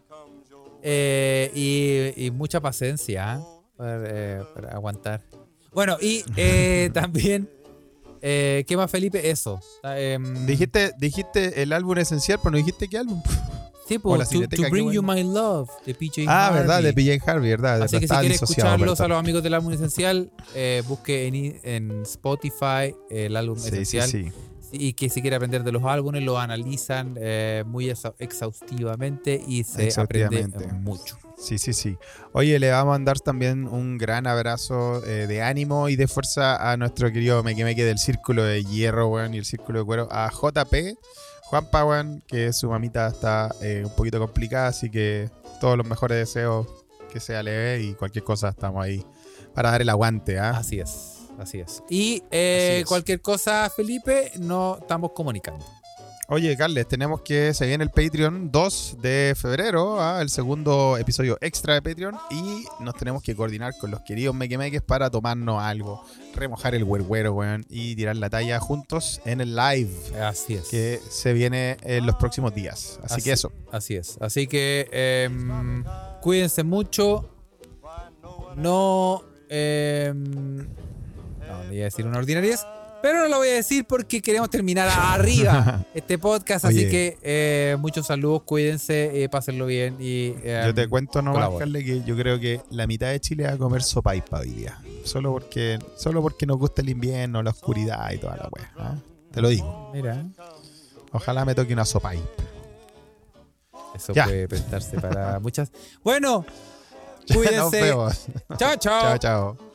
eh, y, y mucha paciencia ¿ah? para, eh, para aguantar. Bueno, y eh, (laughs) también, eh, ¿qué más, Felipe? Eso. Dijiste, dijiste el álbum esencial, pero no dijiste qué álbum. Sí, pues, la to, To Bring You bueno. My Love de PJ Ah, verdad, Harvey. de PJ Harvey, verdad. Así que si Estaba quiere disociado, escucharlos a los amigos del álbum esencial, eh, busque en, en Spotify el álbum Sí, sí, esencial. sí. Y que si quiere aprender de los álbumes, lo analizan eh, muy exhaustivamente y se aprende mucho. Sí, sí, sí. Oye, le vamos a mandar también un gran abrazo eh, de ánimo y de fuerza a nuestro querido Meque Meque del Círculo de Hierro, weón, y el Círculo de Cuero, a JP, Juanpa, weón, que su mamita está eh, un poquito complicada, así que todos los mejores deseos que sea leve y cualquier cosa estamos ahí para dar el aguante, ¿ah? Así es, así es. Y eh, Así es. cualquier cosa, Felipe, no estamos comunicando. Oye, Carles, tenemos que se viene el Patreon 2 de febrero, ¿ah? el segundo episodio extra de Patreon, y nos tenemos que coordinar con los queridos mequemeques para tomarnos algo, remojar el huerguero, weón, y tirar la talla juntos en el live Así es. que se viene en los próximos días. Así, que eso. Así es. Así que em, cuídense mucho. No. em, no, iba a decir una ordinariez. Pero no lo voy a decir porque queremos terminar arriba (laughs) este podcast. Así que eh, muchos saludos, cuídense, eh, pásenlo bien. Y, em, Yo te cuento nomás. Carles, que yo creo que la mitad de Chile va a comer sopaipa hoy día. Solo porque, solo porque nos gusta el invierno, la oscuridad y toda la weá. ¿ah? Te lo digo. Mira, Ojalá me toque una sopaipa. eso Ya. puede prestarse para (laughs) muchas. Bueno, Nos cuídense. vemos. chao. chao. Chao, chao.